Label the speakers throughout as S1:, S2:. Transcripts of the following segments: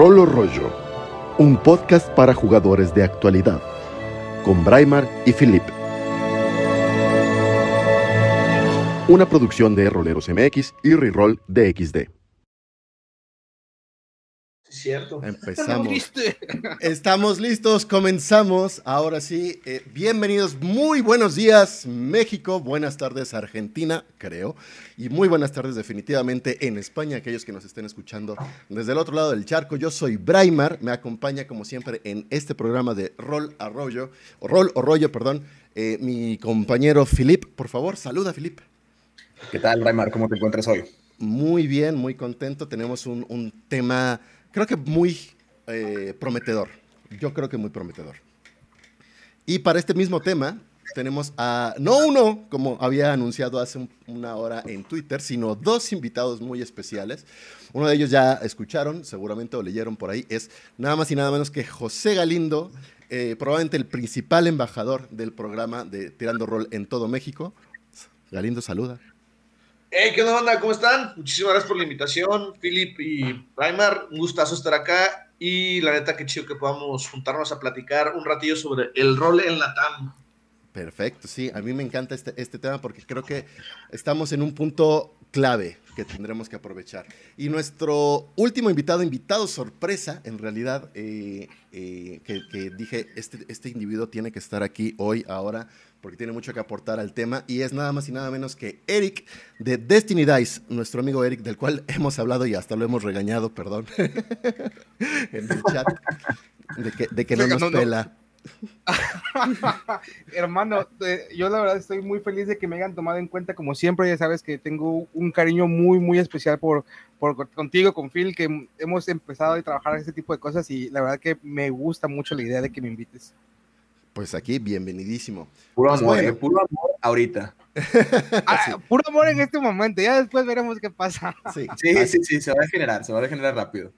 S1: Rolo Rollo, un podcast para jugadores de actualidad, con Braimar y Philip. Una producción de Roleros MX y Reroll DXD.
S2: Cierto.
S3: Empezamos. Estamos listos, comenzamos. Ahora sí, eh, bienvenidos, muy buenos días México, buenas tardes Argentina, creo, y muy buenas tardes definitivamente en España, aquellos que nos estén escuchando desde el otro lado del charco. Yo soy Braimar, me acompaña como siempre en este programa de Rol Arroyo, o Rol o Rollo, perdón, eh, mi compañero Filip. Por favor, saluda Filip.
S4: ¿Qué tal, Braimar? ¿Cómo te encuentras hoy?
S3: Muy bien, muy contento. Tenemos un, un tema creo que muy eh, prometedor. Yo creo que muy prometedor. Y para este mismo tema tenemos a, no uno, como había anunciado hace una hora en Twitter, sino dos invitados muy especiales. Uno de ellos ya escucharon, seguramente o leyeron por ahí, es nada más y nada menos que José Galindo, eh, probablemente el principal embajador del programa de Tirando Rol en todo México. Galindo, saluda.
S2: ¿Qué onda, banda? ¿Cómo están? Muchísimas gracias por la invitación, Philip y Raimar. Un gustazo estar acá. Y la neta, qué chido que podamos juntarnos a platicar un ratillo sobre el rol en la TAM.
S3: Perfecto, sí. A mí me encanta este, este tema porque creo que estamos en un punto clave que tendremos que aprovechar. Y nuestro último invitado, invitado sorpresa, en realidad, eh, eh, que, que, dije, este, este individuo tiene que estar aquí hoy, ahora, porque tiene mucho que aportar al tema, y es nada más y nada menos que Eric de Destiny Dice, nuestro amigo Eric, del cual hemos hablado y hasta lo hemos regañado, perdón, en el chat, de que, de que no nos pela.
S5: Hermano, eh, yo la verdad estoy muy feliz de que me hayan tomado en cuenta, como siempre, ya sabes que tengo un cariño muy, muy especial por, por contigo, con Phil, que hemos empezado a trabajar este tipo de cosas y la verdad que me gusta mucho la idea de que me invites.
S3: Pues aquí, bienvenidísimo.
S4: Puro
S3: pues
S4: amor, bueno. eh, puro amor ahorita.
S5: ah. Puro amor en este momento, ya después veremos qué pasa.
S4: Sí, sí, sí, sí, se va a generar, se va a generar rápido.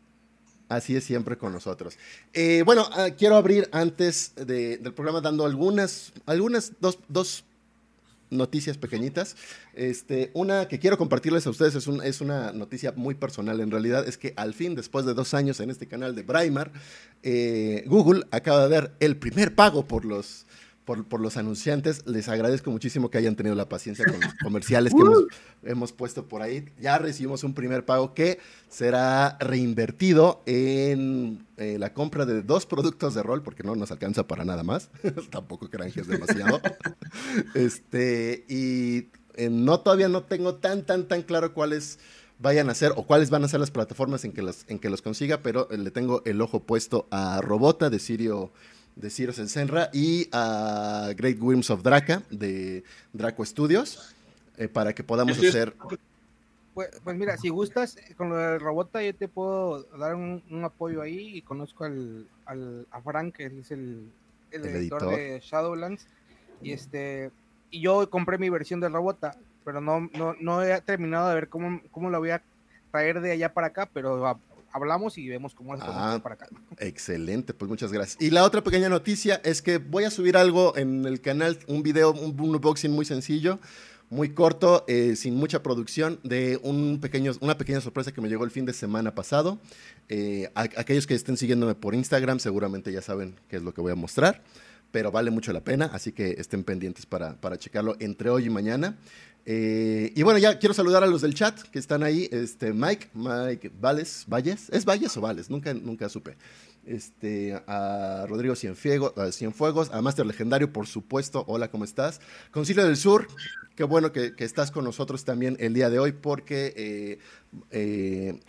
S3: Así es siempre con nosotros. Eh, bueno, uh, quiero abrir antes de, del programa dando algunas, algunas dos, dos noticias pequeñitas. Este, una que quiero compartirles a ustedes es, un, es, una noticia muy personal en realidad, es que al fin, después de dos años en este canal de Braimar, eh, Google acaba de dar el primer pago por los, por, por, los anunciantes. Les agradezco muchísimo que hayan tenido la paciencia con los comerciales que hemos, hemos, puesto por ahí. Ya recibimos un primer pago que será reinvertido en eh, la compra de dos productos de rol, porque no nos alcanza para nada más. Tampoco que es demasiado. este, y eh, no todavía no tengo tan, tan, tan claro cuáles vayan a ser o cuáles van a ser las plataformas en que, las, en que los consiga, pero le tengo el ojo puesto a Robota de Sirio de Ciro Senra y a Great Worms of Draca de Draco Studios eh, para que podamos hacer.
S5: Pues, pues, mira, si gustas, con lo del Robota yo te puedo dar un, un apoyo ahí y conozco al, al, a Frank, que es el, el, el editor, editor, de Shadowlands. Y este y yo compré mi versión del Robota, pero no, no, no he terminado de ver cómo, cómo la voy a traer de allá para acá, pero hablamos y vemos cómo es
S3: ah,
S5: para acá.
S3: Excelente, pues muchas gracias. Y la otra pequeña noticia es que voy a subir algo en el canal, un video, un, un unboxing muy sencillo, muy corto, eh, sin mucha producción, de un pequeño, una pequeña sorpresa que me llegó el fin de semana pasado. Eh, a, aquellos que estén siguiéndome por Instagram seguramente ya saben qué es lo que voy a mostrar, pero vale mucho la pena, así que estén pendientes para, para checarlo entre hoy y mañana. Eh, y bueno, ya quiero saludar a los del chat que están ahí. Este, Mike, Mike Valles, Valles, ¿es Valles o Valles? Nunca, nunca supe. Este, a Rodrigo Cienfuegos, a Cienfuegos, a Master Legendario, por supuesto. Hola, ¿cómo estás? Concilio del Sur, qué bueno que, estás con nosotros también el día de hoy, porque eh, eh,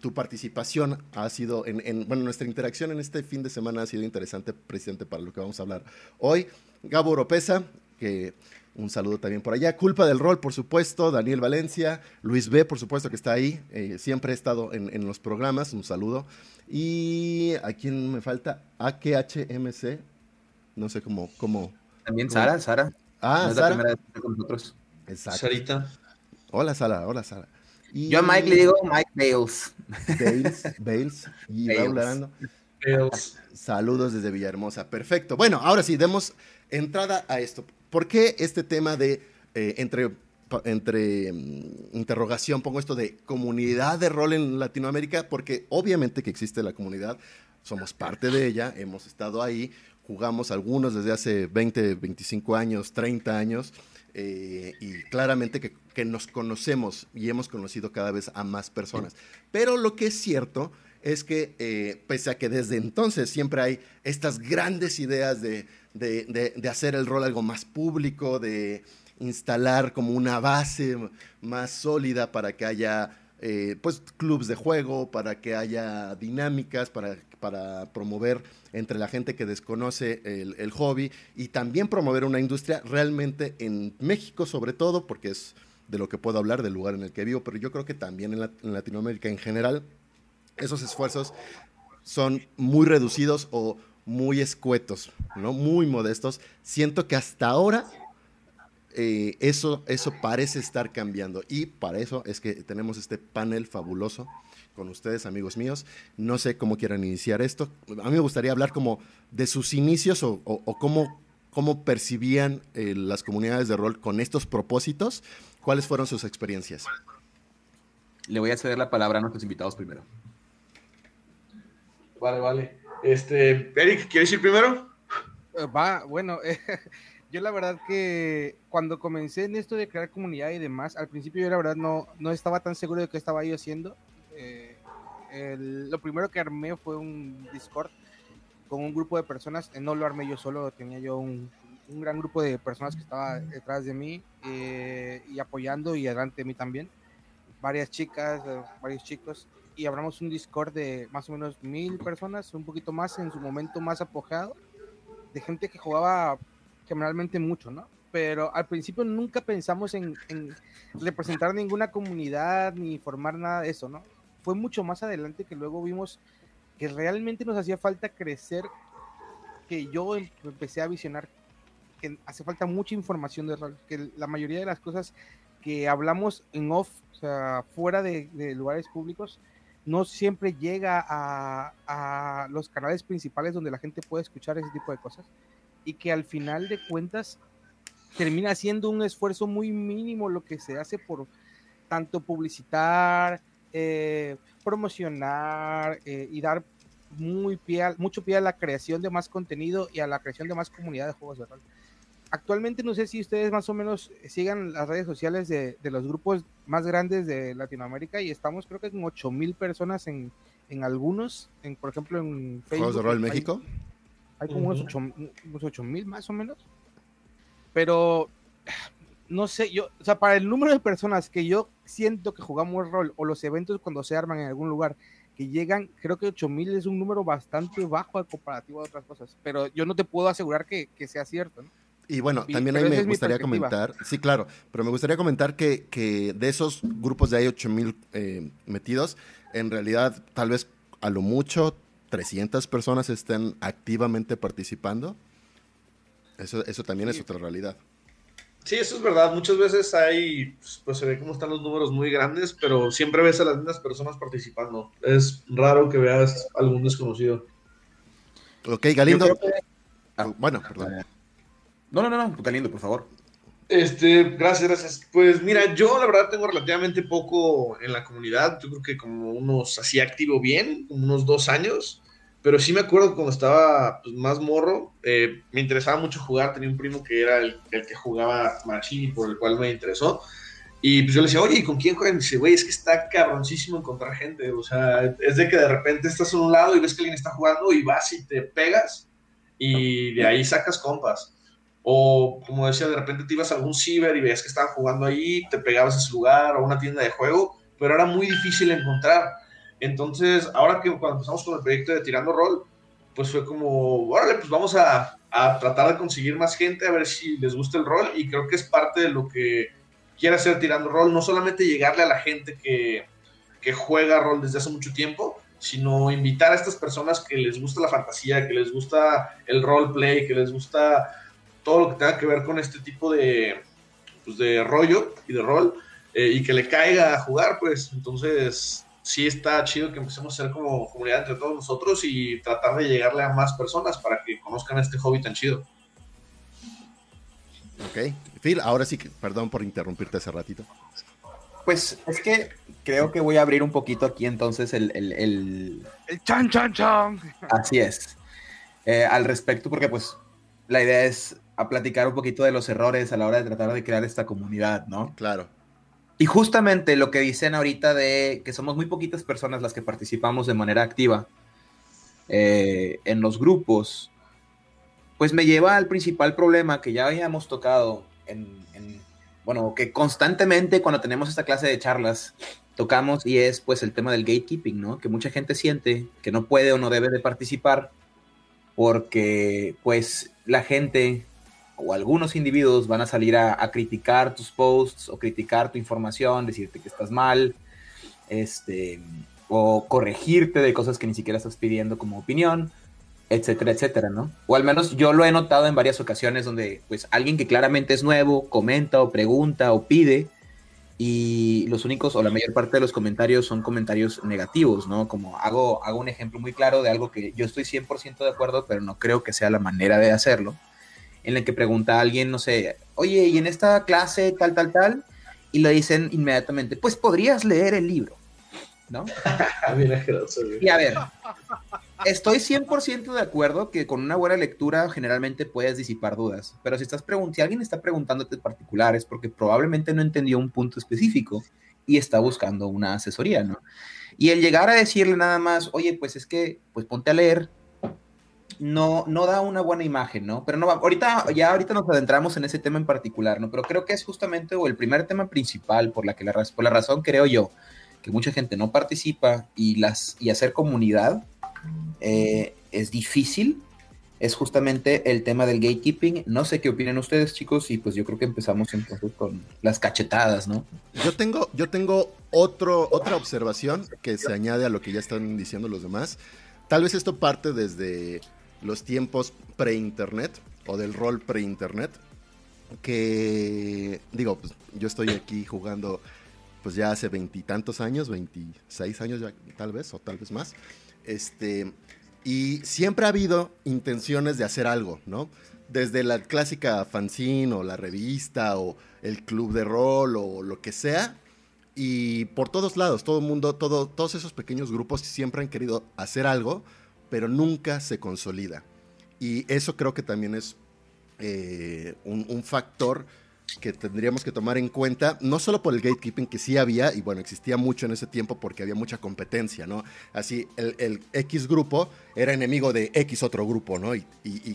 S3: tu participación ha sido, en, en, bueno, nuestra interacción en este fin de semana ha sido interesante, presidente, para lo que vamos a hablar hoy. Gabo Oropesa, que un saludo también por allá. Culpa del rol, por supuesto. Daniel Valencia. Luis B, por supuesto, que está ahí. Eh, siempre he estado en, los programas. Un saludo. Y a quién me falta? AQHMC. No sé cómo. cómo
S4: También Sara, cómo... Sara.
S3: Ah,
S4: no es
S3: Sara.
S4: la primera vez con nosotros.
S3: Exacto.
S2: Sarita.
S3: Hola, Sara. Hola, Sara.
S4: Y... Yo a Mike le digo Mike Bales.
S3: Bales, Bales. Y Bales. Bales. Saludos desde Villahermosa. Perfecto. Bueno, ahora sí, demos entrada a esto. ¿Por qué este tema de, eh, entre entre mm, interrogación pongo esto de comunidad de rol en Latinoamérica, porque obviamente que existe la comunidad, somos parte de ella, hemos estado ahí, jugamos algunos desde hace 20, 25 años, 30 años, eh, y claramente que, que, nos conocemos y hemos conocido cada vez a más personas. Pero lo que es cierto es que, eh, pese a que desde entonces siempre hay estas grandes ideas de, de, de, de hacer el rol algo más público, de instalar como una base más sólida para que haya eh, pues clubs de juego, para que haya dinámicas, para, para promover entre la gente que desconoce el, el, hobby y también promover una industria realmente en México sobre todo, porque es de lo que puedo hablar, del lugar en el que vivo, pero yo creo que también en, la, en Latinoamérica en general, esos esfuerzos son muy reducidos o muy escuetos, ¿no? muy modestos. Siento que hasta ahora eh, eso, eso parece estar cambiando. Y para eso es que tenemos este panel fabuloso con ustedes, amigos míos. No sé cómo quieran iniciar esto. A mí me gustaría hablar como de sus inicios o, o, o cómo, cómo percibían eh, las comunidades de rol con estos propósitos. ¿Cuáles fueron sus experiencias?
S4: Le voy a ceder la palabra a nuestros invitados primero.
S2: Vale, vale. Este, Eric, ¿quieres ir primero?
S5: Va, bueno, eh, yo la verdad que cuando comencé en esto de crear comunidad y demás, al principio yo la verdad no, no estaba tan seguro de qué estaba yo haciendo. Eh, el, lo primero que armé fue un Discord con un grupo de personas, eh, no lo armé yo solo, tenía yo un, un gran grupo de personas que estaba detrás de mí eh, y apoyando y adelante de mí también. Varias chicas, eh, varios chicos, y abramos un Discord de más o menos mil personas, un poquito más en su momento más apogado, de gente que jugaba generalmente mucho, ¿no? Pero al principio nunca pensamos en, en, representar ninguna comunidad ni formar nada de eso, ¿no? Fue mucho más adelante que luego vimos que realmente nos hacía falta crecer, que yo empecé a visionar que hace falta mucha información de rol, que la mayoría de las cosas que hablamos en off, o sea, fuera de, de lugares públicos, no siempre llega a, a, los canales principales donde la gente puede escuchar ese tipo de cosas y que al final de cuentas termina siendo un esfuerzo muy mínimo lo que se hace por tanto publicitar, eh, promocionar eh, y dar muy pie a, mucho pie a la creación de más contenido y a la creación de más comunidad de juegos de rol. Actualmente no sé si ustedes más o menos sigan las redes sociales de, de los grupos más grandes de Latinoamérica y estamos creo que con 8 mil personas en, en algunos, en, por ejemplo en
S3: Facebook. ¿Juegos de Rol México?
S5: Hay como unos 8 mil más o menos. Pero no sé, yo, o sea, para el número de personas que yo siento que jugamos rol o los eventos cuando se arman en algún lugar que llegan, creo que 8000 es un número bastante bajo al comparativo de otras cosas, pero yo no te puedo asegurar que, que sea cierto. ¿no?
S3: Y bueno, también ahí me gustaría comentar, sí, claro, pero me gustaría comentar que, que de esos grupos de hay 8000 eh, metidos, en realidad tal vez a lo mucho 300 personas estén activamente participando. Eso, eso también sí. es otra realidad.
S2: Sí, eso es verdad. Muchas veces hay, pues se ve cómo están los números muy grandes, pero siempre ves a las mismas personas participando. Es raro que veas algún desconocido.
S3: Ok, Galindo. Que... Ah, bueno, perdón.
S4: No, no, no, no, Galindo, por favor.
S2: Este, gracias, gracias. Pues mira, yo la verdad tengo relativamente poco en la comunidad. Yo creo que como unos así activo bien, como unos dos años. Pero sí me acuerdo cuando estaba pues, más morro, eh, me interesaba mucho jugar. Tenía un primo que era el, el que jugaba Machini, por el cual me interesó. Y pues yo le decía, oye, ¿y con quién juegan? Y dice, güey, es que está cabroncísimo encontrar gente. O sea, es de que de repente estás a un lado y ves que alguien está jugando y vas y te pegas y de ahí sacas compas. O como decía, de repente te ibas a algún ciber y veías que estaban jugando ahí, te pegabas a ese lugar o a una tienda de juego, pero era muy difícil encontrar. Entonces, ahora que cuando empezamos con el proyecto de Tirando Rol, pues fue como, órale, pues vamos a, a, tratar de conseguir más gente, a ver si les gusta el rol, y creo que es parte de lo que quiere hacer Tirando Rol, no solamente llegarle a la gente que, que juega rol desde hace mucho tiempo, sino invitar a estas personas que les gusta la fantasía, que les gusta el roleplay, que les gusta todo lo que tenga que ver con este tipo de, pues, de rollo y de rol, eh, y que le caiga a jugar, pues entonces sí está chido que empecemos a ser como comunidad entre todos nosotros y tratar de llegarle a más personas para que conozcan este hobby tan chido.
S3: Ok. Phil, ahora sí, que, perdón por interrumpirte hace ratito.
S4: Pues es que creo que voy a abrir un poquito aquí entonces el... El, el...
S5: el chan, chan, chan.
S4: Así es. Eh, al respecto, porque pues la idea es a platicar un poquito de los errores a la hora de tratar de crear esta comunidad, ¿no?
S3: Claro.
S4: Y justamente lo que dicen ahorita de que somos muy poquitas personas las que participamos de manera activa eh, en los grupos, pues me lleva al principal problema que ya habíamos tocado en, bueno, que constantemente cuando tenemos esta clase de charlas tocamos y es pues el tema del gatekeeping, ¿no? Que mucha gente siente que no puede o no debe de participar porque pues la gente o algunos individuos van a salir a, criticar tus posts o criticar tu información, decirte que estás mal, este, o corregirte de cosas que ni siquiera estás pidiendo como opinión, etcétera, etcétera, ¿no? O al menos yo lo he notado en varias ocasiones donde pues alguien que claramente es nuevo comenta o pregunta o pide y los únicos o la mayor parte de los comentarios son comentarios negativos, ¿no? Como hago, hago un ejemplo muy claro de algo que yo estoy 100% de acuerdo, pero no creo que sea la manera de hacerlo, en el que pregunta a alguien, no sé, oye, ¿y en esta clase tal, tal, tal? Y le dicen inmediatamente, pues podrías leer el libro, ¿no? y a ver, estoy 100% de acuerdo que con una buena lectura generalmente puedes disipar dudas, pero si estás si alguien está preguntándote en particular es porque probablemente no entendió un punto específico y está buscando una asesoría, ¿no? Y el llegar a decirle nada más, oye, pues es que, pues ponte a leer, no, no da una buena imagen, ¿no? Pero no, ahorita, ya ahorita nos adentramos en ese tema en particular, ¿no? Pero creo que es justamente o el primer tema principal por la que la, por la razón creo yo que mucha gente no participa y las y hacer comunidad eh, es difícil es justamente el tema del gatekeeping. No sé qué opinan ustedes, chicos, y pues yo creo que empezamos entonces con las cachetadas, ¿no?
S3: Yo tengo, yo tengo otro, otra observación que se añade a lo que ya están diciendo los demás. Tal vez esto parte desde los tiempos pre-internet o del rol pre-internet. Que digo, pues yo estoy aquí jugando pues ya hace veintitantos años, veintiséis años ya, tal vez, o tal vez más. Este, y siempre ha habido intenciones de hacer algo, ¿no? Desde la clásica fanzine o la revista o el club de rol o lo que sea. Y por todos lados, todo el mundo, todo, todos esos pequeños grupos siempre han querido hacer algo, pero nunca se consolida. Y eso creo que también es eh, un, factor que tendríamos que tomar en cuenta, no solo por el gatekeeping que sí había, y bueno, existía mucho en ese tiempo porque había mucha competencia, ¿no? Así, el, X grupo era enemigo de X otro grupo, ¿no? Y,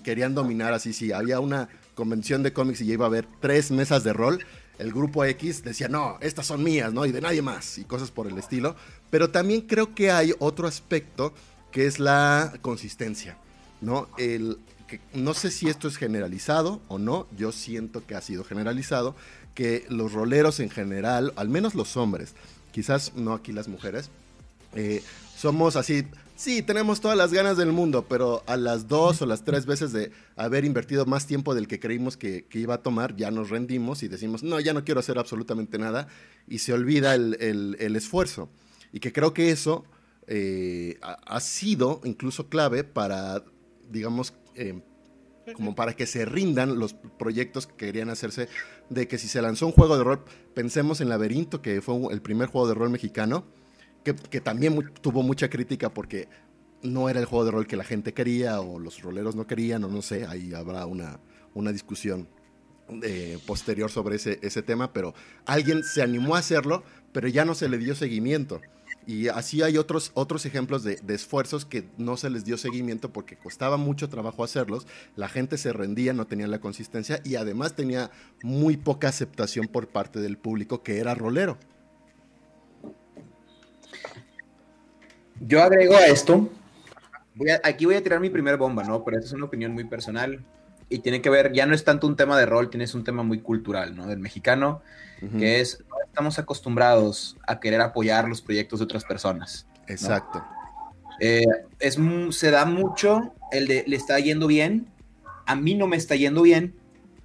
S3: querían dominar así, si había una convención de cómics y ya iba a haber tres mesas de rol, el grupo X decía, no, estas son mías, ¿no? Y de nadie más, y cosas por el estilo. Pero también creo que hay otro aspecto que es la consistencia, ¿no? El, no sé si esto es generalizado o no, yo siento que ha sido generalizado, que los roleros en general, al menos los hombres, quizás no aquí las mujeres, eh, somos así, sí, tenemos todas las ganas del mundo, pero a las dos o las tres veces de haber invertido más tiempo del que creímos que, iba a tomar, ya nos rendimos y decimos, no, ya no quiero hacer absolutamente nada, y se olvida el, esfuerzo. Y que creo que eso eh, ha sido incluso clave para, digamos, eh, como para que se rindan los proyectos que querían hacerse, de que si se lanzó un juego de rol, pensemos en Laberinto, que fue el primer juego de rol mexicano, que, también tuvo mucha crítica porque no era el juego de rol que la gente quería o los roleros no querían o no sé, ahí habrá una, una discusión eh, posterior sobre ese, ese tema, pero alguien se animó a hacerlo, pero ya no se le dio seguimiento. Y así hay otros, otros ejemplos de, esfuerzos que no se les dio seguimiento porque costaba mucho trabajo hacerlos, la gente se rendía, no tenía la consistencia y además tenía muy poca aceptación por parte del público que era rolero.
S4: Yo agrego a esto, aquí voy a tirar mi primer bomba, ¿no? Pero esta es una opinión muy personal y tiene que ver, ya no es tanto un tema de rol, tienes un tema muy cultural, ¿no? Del mexicano, que es, estamos acostumbrados a querer apoyar los proyectos de otras personas.
S3: Exacto.
S4: Eh, es, se da mucho el de, le está yendo bien, a mí no me está yendo bien,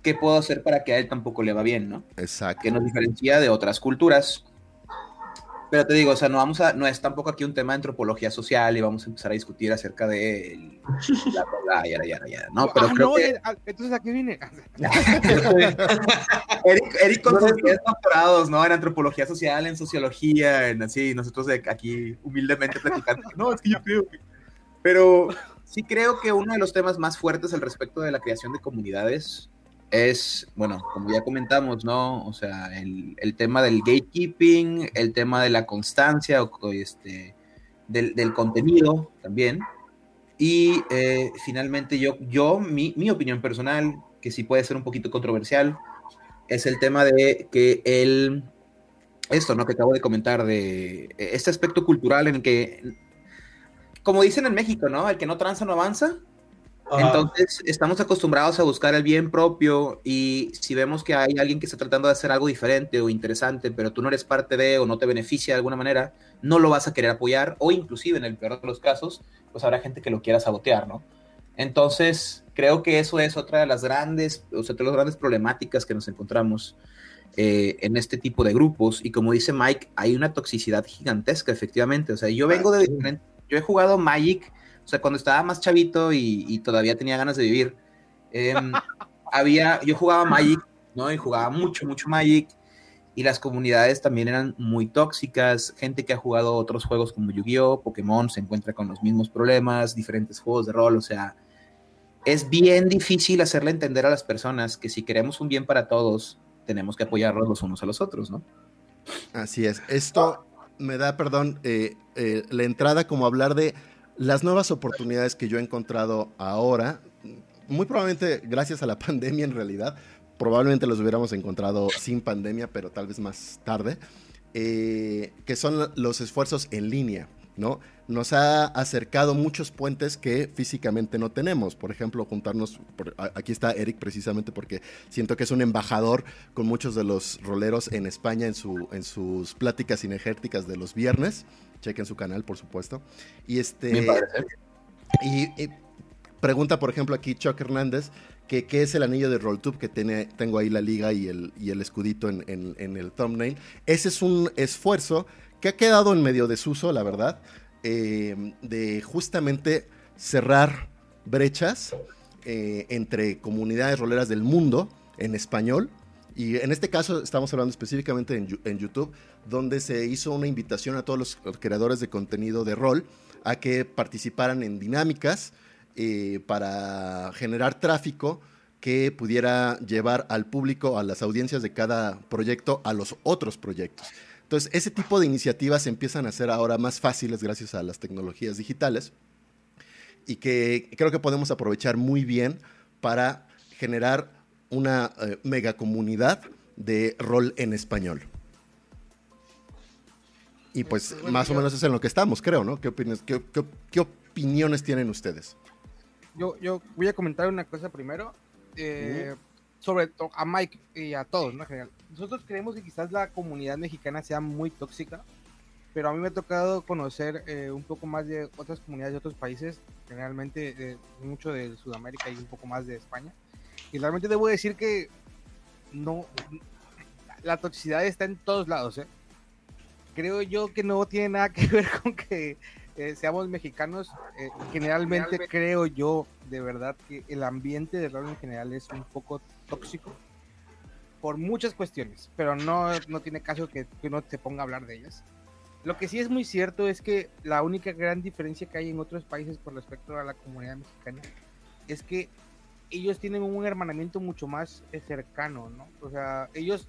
S4: ¿qué puedo hacer para que a él tampoco le va bien, ¿no?
S3: Exacto.
S4: Que nos diferencia de otras culturas. Pero te digo, o sea, no vamos a, no es tampoco aquí un tema de antropología social y vamos a empezar a discutir acerca de el, la, la, ya, ya, ya, no, pero
S5: ah,
S4: creo
S5: no,
S4: que,
S5: eh, ah, entonces aquí vine.
S4: Eric, Eric con sus 10 doctorados, ¿no? En antropología social, en sociología, en así, nosotros de aquí humildemente platicando. No, es que yo creo que... Pero sí creo que uno de los temas más fuertes al respecto de la creación de comunidades es, bueno, como ya comentamos, ¿no? O sea, el, el tema del gatekeeping, el tema de la constancia, o, este, del, del, contenido también. Y eh, finalmente yo, yo mi, mi, opinión personal, que sí puede ser un poquito controversial, es el tema de que el, esto, ¿no? Que acabo de comentar, de este aspecto cultural en que, como dicen en México, ¿no? El que no tranza no avanza. Entonces, estamos acostumbrados a buscar el bien propio y si vemos que hay alguien que está tratando de hacer algo diferente o interesante, pero tú no eres parte de o no te beneficia de alguna manera, no lo vas a querer apoyar o inclusive en el peor de los casos, pues habrá gente que lo quiera sabotear, ¿no? Entonces, creo que eso es otra de las grandes, o sea, de las grandes problemáticas que nos encontramos eh, en este tipo de grupos. Y como dice Mike, hay una toxicidad gigantesca, efectivamente, o sea, yo vengo de diferente, yo he jugado Magic o sea, cuando estaba más chavito y, y todavía tenía ganas de vivir, eh, había, yo jugaba Magic, ¿no? Y jugaba mucho, mucho Magic. Y las comunidades también eran muy tóxicas. Gente que ha jugado otros juegos como Yu-Gi-Oh!, Pokémon, se encuentra con los mismos problemas, diferentes juegos de rol. O sea, es bien difícil hacerle entender a las personas que si queremos un bien para todos, tenemos que apoyarnos los unos a los otros, ¿no?
S3: Así es. Esto me da, perdón, eh, eh, la entrada como hablar de las nuevas oportunidades que yo he encontrado ahora, muy probablemente gracias a la pandemia en realidad, probablemente los hubiéramos encontrado sin pandemia, pero tal vez más tarde, eh, que son los esfuerzos en línea. ¿No? Nos ha acercado muchos puentes que físicamente no tenemos. Por ejemplo, juntarnos, por, aquí está Eric precisamente porque siento que es un embajador con muchos de los roleros en España en, su, en sus pláticas cinegéticas de los viernes. Chequen su canal, por supuesto. Y este. Y, y, pregunta, por ejemplo, aquí Chuck Hernández, que qué es el anillo de RollTube, que tiene, tengo ahí la liga y el, y el escudito en, en, en, el thumbnail. Ese es un esfuerzo que ha quedado en medio desuso, la verdad, eh, de justamente cerrar brechas eh, entre comunidades roleras del mundo en español. Y en este caso estamos hablando específicamente en, YouTube, donde se hizo una invitación a todos los creadores de contenido de rol a que participaran en dinámicas eh, para generar tráfico que pudiera llevar al público, a las audiencias de cada proyecto, a los otros proyectos. Entonces, ese tipo de iniciativas empiezan a ser ahora más fáciles gracias a las tecnologías digitales y que creo que podemos aprovechar muy bien para generar una eh, mega comunidad de rol en español. Y pues bueno, más o menos es en lo que estamos, creo, ¿no? ¿Qué, opinas, qué, qué, qué opiniones tienen ustedes?
S5: Yo, yo, voy a comentar una cosa primero. Eh, sobre todo a Mike y a todos, ¿no? En general. Nosotros creemos que quizás la comunidad mexicana sea muy tóxica, pero a mí me ha tocado conocer eh, un poco más de otras comunidades de otros países, generalmente eh, mucho de Sudamérica y un poco más de España. Y realmente debo decir que no, la toxicidad está en todos lados, ¿eh? Creo yo que no tiene nada que ver con que eh, seamos mexicanos, eh, generalmente, generalmente, creo yo de verdad que el ambiente de rol en general es un poco tóxico por muchas cuestiones, pero no, no tiene caso que, que uno se ponga a hablar de ellas. Lo que sí es muy cierto es que la única gran diferencia que hay en otros países con respecto a la comunidad mexicana es que ellos tienen un hermanamiento mucho más eh, cercano, ¿no? O sea, ellos,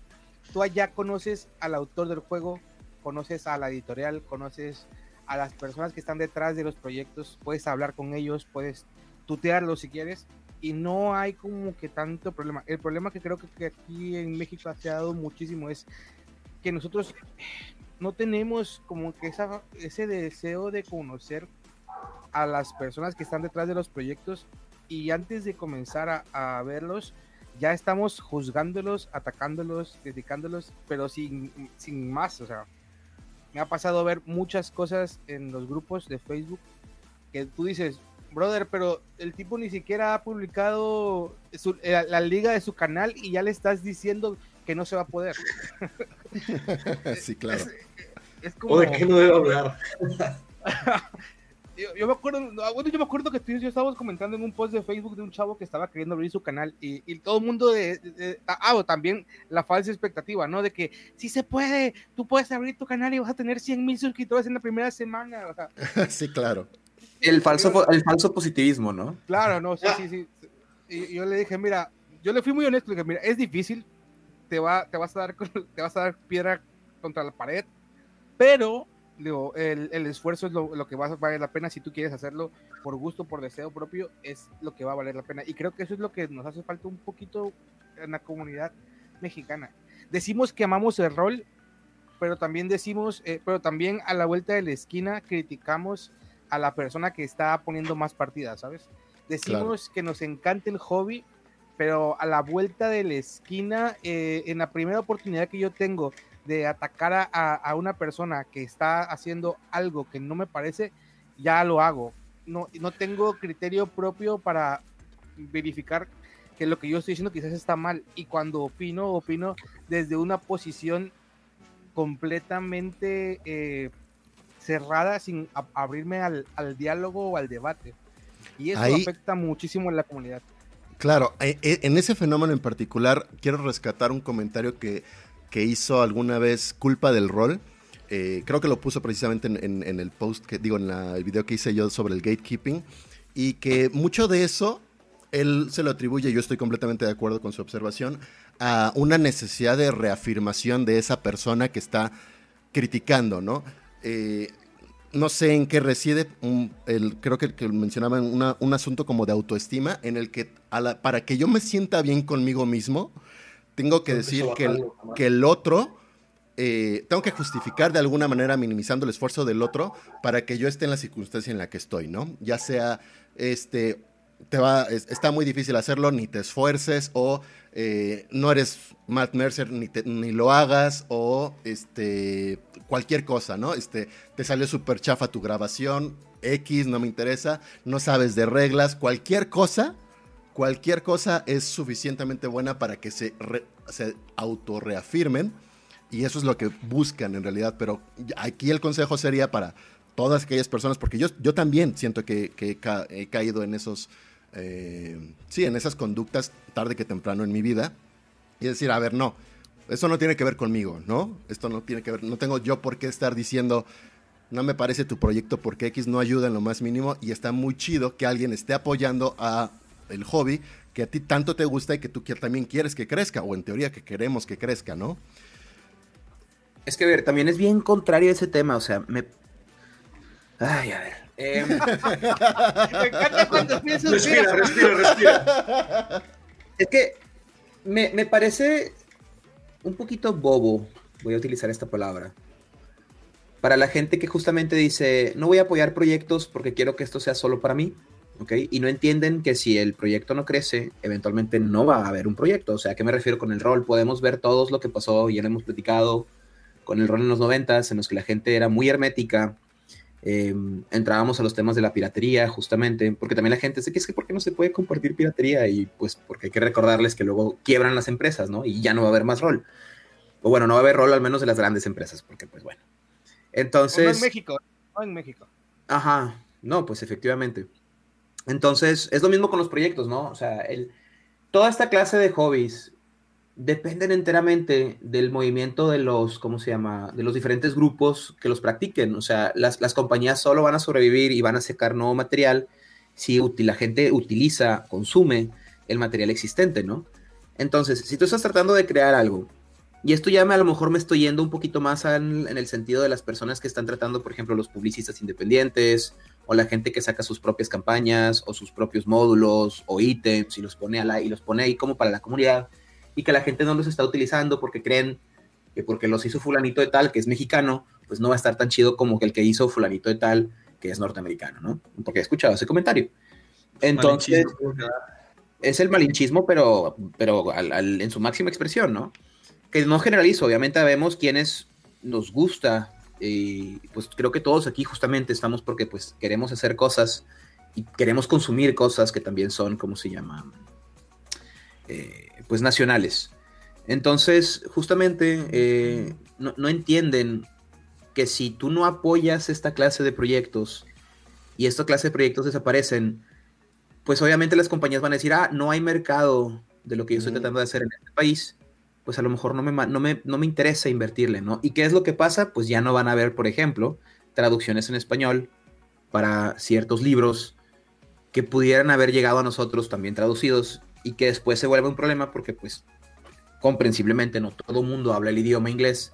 S5: tú allá conoces al autor del juego, conoces a la editorial, conoces a las personas que están detrás de los proyectos, puedes hablar con ellos, puedes tutearlos si quieres, y no hay como que tanto problema. El problema que creo que, aquí en México ha dado muchísimo es que nosotros no tenemos como que esa, ese deseo de conocer a las personas que están detrás de los proyectos y antes de comenzar a, a verlos, ya estamos juzgándolos, atacándolos, criticándolos, pero sin, sin más, o sea, me ha pasado ver muchas cosas en los grupos de Facebook que tú dices, brother, pero el tipo ni siquiera ha publicado su, la, la, liga de su canal y ya le estás diciendo que no se va a poder.
S3: sí, claro.
S2: Es como... ¿O de qué no debe hablar?
S5: yo, me acuerdo, bueno, yo me acuerdo que tú y yo estábamos comentando en un post de Facebook de un chavo que estaba queriendo abrir su canal y, todo el mundo de, ah, o también la falsa expectativa, ¿no? De que si se puede, tú puedes abrir tu canal y vas a tener 100 mil suscriptores en la primera semana.
S3: sí, claro.
S4: El falso, el falso positivismo, ¿no?
S5: Claro, no, sí, sí, sí. Y yo le dije, mira, yo le fui muy honesto, le dije, mira, es difícil, te, va, te, vas a dar, te vas a dar piedra contra la pared, pero digo, el, el, esfuerzo es lo, lo, que va a valer la pena si tú quieres hacerlo por gusto, por deseo propio, es lo que va a valer la pena. Y creo que eso es lo que nos hace falta un poquito en la comunidad mexicana. Decimos que amamos el rol, pero también decimos, eh, pero también a la vuelta de la esquina criticamos a la persona que está poniendo más partidas, ¿sabes? Decimos que nos encanta el hobby, pero a la vuelta de la esquina, eh, en la primera oportunidad que yo tengo de atacar a, una persona que está haciendo algo que no me parece, ya lo hago. No, no tengo criterio propio para verificar que lo que yo estoy diciendo quizás está mal. Y cuando opino, opino desde una posición completamente eh, cerrada, sin abrirme al, diálogo o al debate. Y eso afecta muchísimo en la comunidad.
S3: Claro, e, e, en ese fenómeno en particular, quiero rescatar un comentario que que hizo alguna vez Culpa del Rol. Eh, creo que lo puso precisamente en, el post, que digo, en el video que hice yo sobre el gatekeeping. Y que mucho de eso él se lo atribuye, yo estoy completamente de acuerdo con su observación, a una necesidad de reafirmación de esa persona que está criticando, ¿no? Eh, no sé en qué reside, el, creo que, que mencionaba un asunto como de autoestima, en el que para que yo me sienta bien conmigo mismo, tengo que decir que el, que el otro, eh, tengo que justificar de alguna manera minimizando el esfuerzo del otro para que yo esté en la circunstancia en la que estoy, ¿no? Ya sea, este, te va, está muy difícil hacerlo, ni te esfuerces, o eh, no eres Matt Mercer, ni, lo hagas, o este, cualquier cosa, ¿no? Este, te salió súper chafa tu grabación, X, no me interesa, no sabes de reglas, cualquier cosa cualquier cosa es suficientemente buena para que se, se autorreafirmen y eso es lo que buscan en realidad, pero aquí el consejo sería para todas aquellas personas, porque yo, yo también siento que, he caído en esos, eh, sí, en esas conductas tarde que temprano en mi vida y decir, a ver, no, eso no tiene que ver conmigo, ¿no? Esto no tiene que ver, no tengo yo por qué estar diciendo, no me parece tu proyecto porque X no ayuda en lo más mínimo y está muy chido que alguien esté apoyando a el hobby que a ti tanto te gusta y que tú también quieres que crezca, o en teoría que queremos que crezca, ¿no?
S4: Es que, a ver, también es bien contrario ese tema, o sea, me... Ay, a ver. Em, me encanta cuando Respira, respira, respira. Es que me, me parece un poquito bobo, voy a utilizar esta palabra, para la gente que justamente dice, no voy a apoyar proyectos porque quiero que esto sea solo para mí. Y no entienden que si el proyecto no crece, eventualmente no va a haber un proyecto. O sea, ¿a qué me refiero con el rol? Podemos ver todo lo que pasó, ya lo hemos platicado, con el rol en los noventas, en los que la gente era muy hermética, em, entrábamos a los temas de la piratería, justamente, porque también la gente dice que es que ¿por qué no se puede compartir piratería? Y pues porque hay que recordarles que luego quiebran las empresas, ¿no? Y ya no va a haber más rol. O bueno, no va a haber rol al menos de las grandes empresas, porque pues bueno. Entonces... No
S5: en México, no en México.
S4: Ajá, no, pues efectivamente. Entonces, es lo mismo con los proyectos, ¿no? O sea, el, toda esta clase de hobbies dependen enteramente del movimiento de los, ¿cómo se llama? De los diferentes grupos que los practiquen. O sea, las, las compañías solo van a sobrevivir y van a sacar nuevo material si la gente utiliza, consume el material existente, ¿no? Entonces, si tú estás tratando de crear algo, y esto ya me, a lo mejor me estoy yendo un poquito más en, en, el sentido de las personas que están tratando, por ejemplo, los publicistas independientes o la gente que saca sus propias campañas o sus propios módulos o ítems y los pone, a la, y los pone ahí como para la comunidad y que la gente no los está utilizando porque creen que porque los hizo fulanito de tal, que es mexicano, pues no va a estar tan chido como que el que hizo fulanito de tal, que es norteamericano, ¿no? Porque he escuchado ese comentario. Entonces, es el malinchismo, pero, pero en su máxima expresión, ¿no? Que no generalizo, obviamente vemos quienes nos gusta y pues creo que todos aquí justamente estamos porque pues queremos hacer cosas y queremos consumir cosas que también son, ¿cómo se llama? Eh, pues nacionales. Entonces, justamente eh, no, entienden que si tú no apoyas esta clase de proyectos y esta clase de proyectos desaparecen, pues obviamente las compañías van a decir, ah, no hay mercado de lo que yo estoy tratando de hacer en este país, pues a lo mejor no me, no me, no me interesa invertirle, ¿no? ¿Y qué es lo que pasa? Pues ya no van a haber, por ejemplo, traducciones en español para ciertos libros que pudieran haber llegado a nosotros también traducidos y que después se vuelve un problema porque pues comprensiblemente no todo el mundo habla el idioma inglés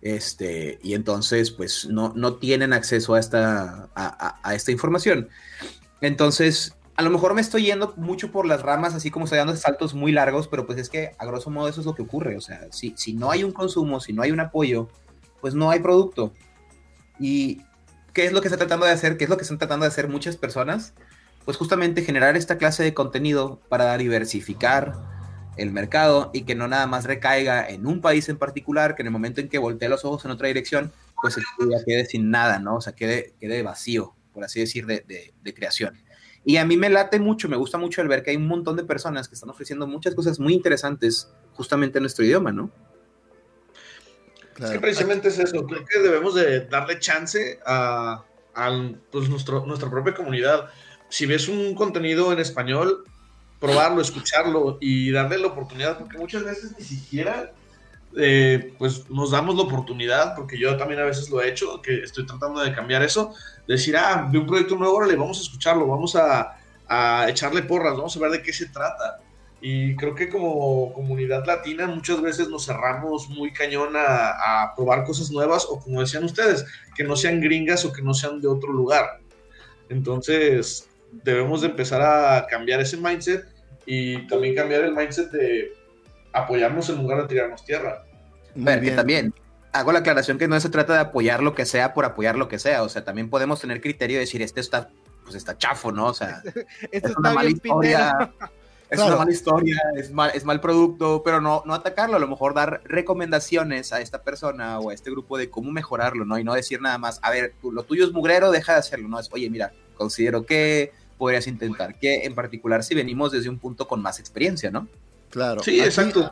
S4: este, y entonces pues no, no tienen acceso a esta, a, esta información. Entonces, a lo mejor me estoy yendo mucho por las ramas, así como estoy dando saltos muy largos, pero pues es que a grosso modo eso es lo que ocurre. O sea, si, si no hay un consumo, si no hay un apoyo, pues no hay producto. ¿Y qué es lo que está tratando de hacer? ¿Qué es lo que están tratando de hacer muchas personas? Pues justamente generar esta clase de contenido para diversificar el mercado y que no nada más recaiga en un país en particular, que en el momento en que voltee los ojos en otra dirección, pues el ya quede sin nada, ¿no? O sea, quede, quede vacío, por así decir, de, de, creación. Y a mí me late mucho, me gusta mucho el ver que hay un montón de personas que están ofreciendo muchas cosas muy interesantes justamente en nuestro idioma, ¿no?
S2: Es que precisamente es eso, creo que debemos de darle chance a, a pues, nuestro, nuestra propia comunidad. Si ves un contenido en español, probarlo, escucharlo y darle la oportunidad, porque muchas veces ni siquiera eh, pues nos damos la oportunidad, porque yo también a veces lo he hecho, que estoy tratando de cambiar eso, de decir, ah, de un proyecto nuevo, órale, vamos a escucharlo, vamos a, a echarle porras, vamos a ver de qué se trata. Y creo que como comunidad latina muchas veces nos cerramos muy cañón a, a, probar cosas nuevas o como decían ustedes, que no sean gringas o que no sean de otro lugar. Entonces, debemos de empezar a cambiar ese mindset y también cambiar el mindset de apoyarnos en lugar de tirarnos tierra.
S4: Ver, que también hago la aclaración que no se trata de apoyar lo que sea por apoyar lo que sea, o sea, también podemos tener criterio de decir, este está, pues está chafo, ¿no? O sea, es una mala historia. Es una mala historia, es mal, es mal producto, pero no, no atacarlo, a lo mejor dar recomendaciones a esta persona o a este grupo de cómo mejorarlo, ¿no? Y no decir nada más, a ver, lo tuyo es mugrero, deja de hacerlo, ¿no? Es, oye, mira, considero que podrías intentar, que en particular si venimos desde un punto con más experiencia, ¿no?
S3: Claro.
S2: Sí, exacto.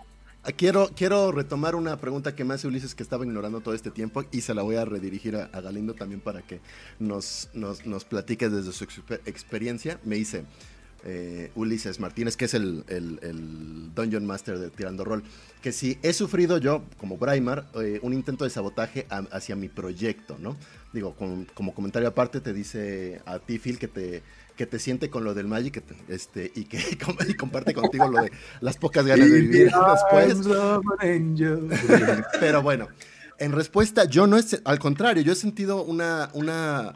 S3: Quiero, quiero retomar una pregunta que me hace Ulises que estaba ignorando todo este tiempo y se la voy a redirigir a, Galindo también para que nos, nos, nos platique desde su experiencia. Me dice eh, Ulises Martínez, que es el, el, Dungeon Master de Tirando Roll, que si he sufrido yo, como Braimar, eh, un intento de sabotaje hacia mi proyecto, ¿no? Digo, como comentario aparte, te dice a ti, Phil, que te que te siente con lo del Magic este, y que comparte contigo lo de las pocas ganas de vivir después. Pero bueno, en respuesta, yo no es, al contrario, yo he sentido una, una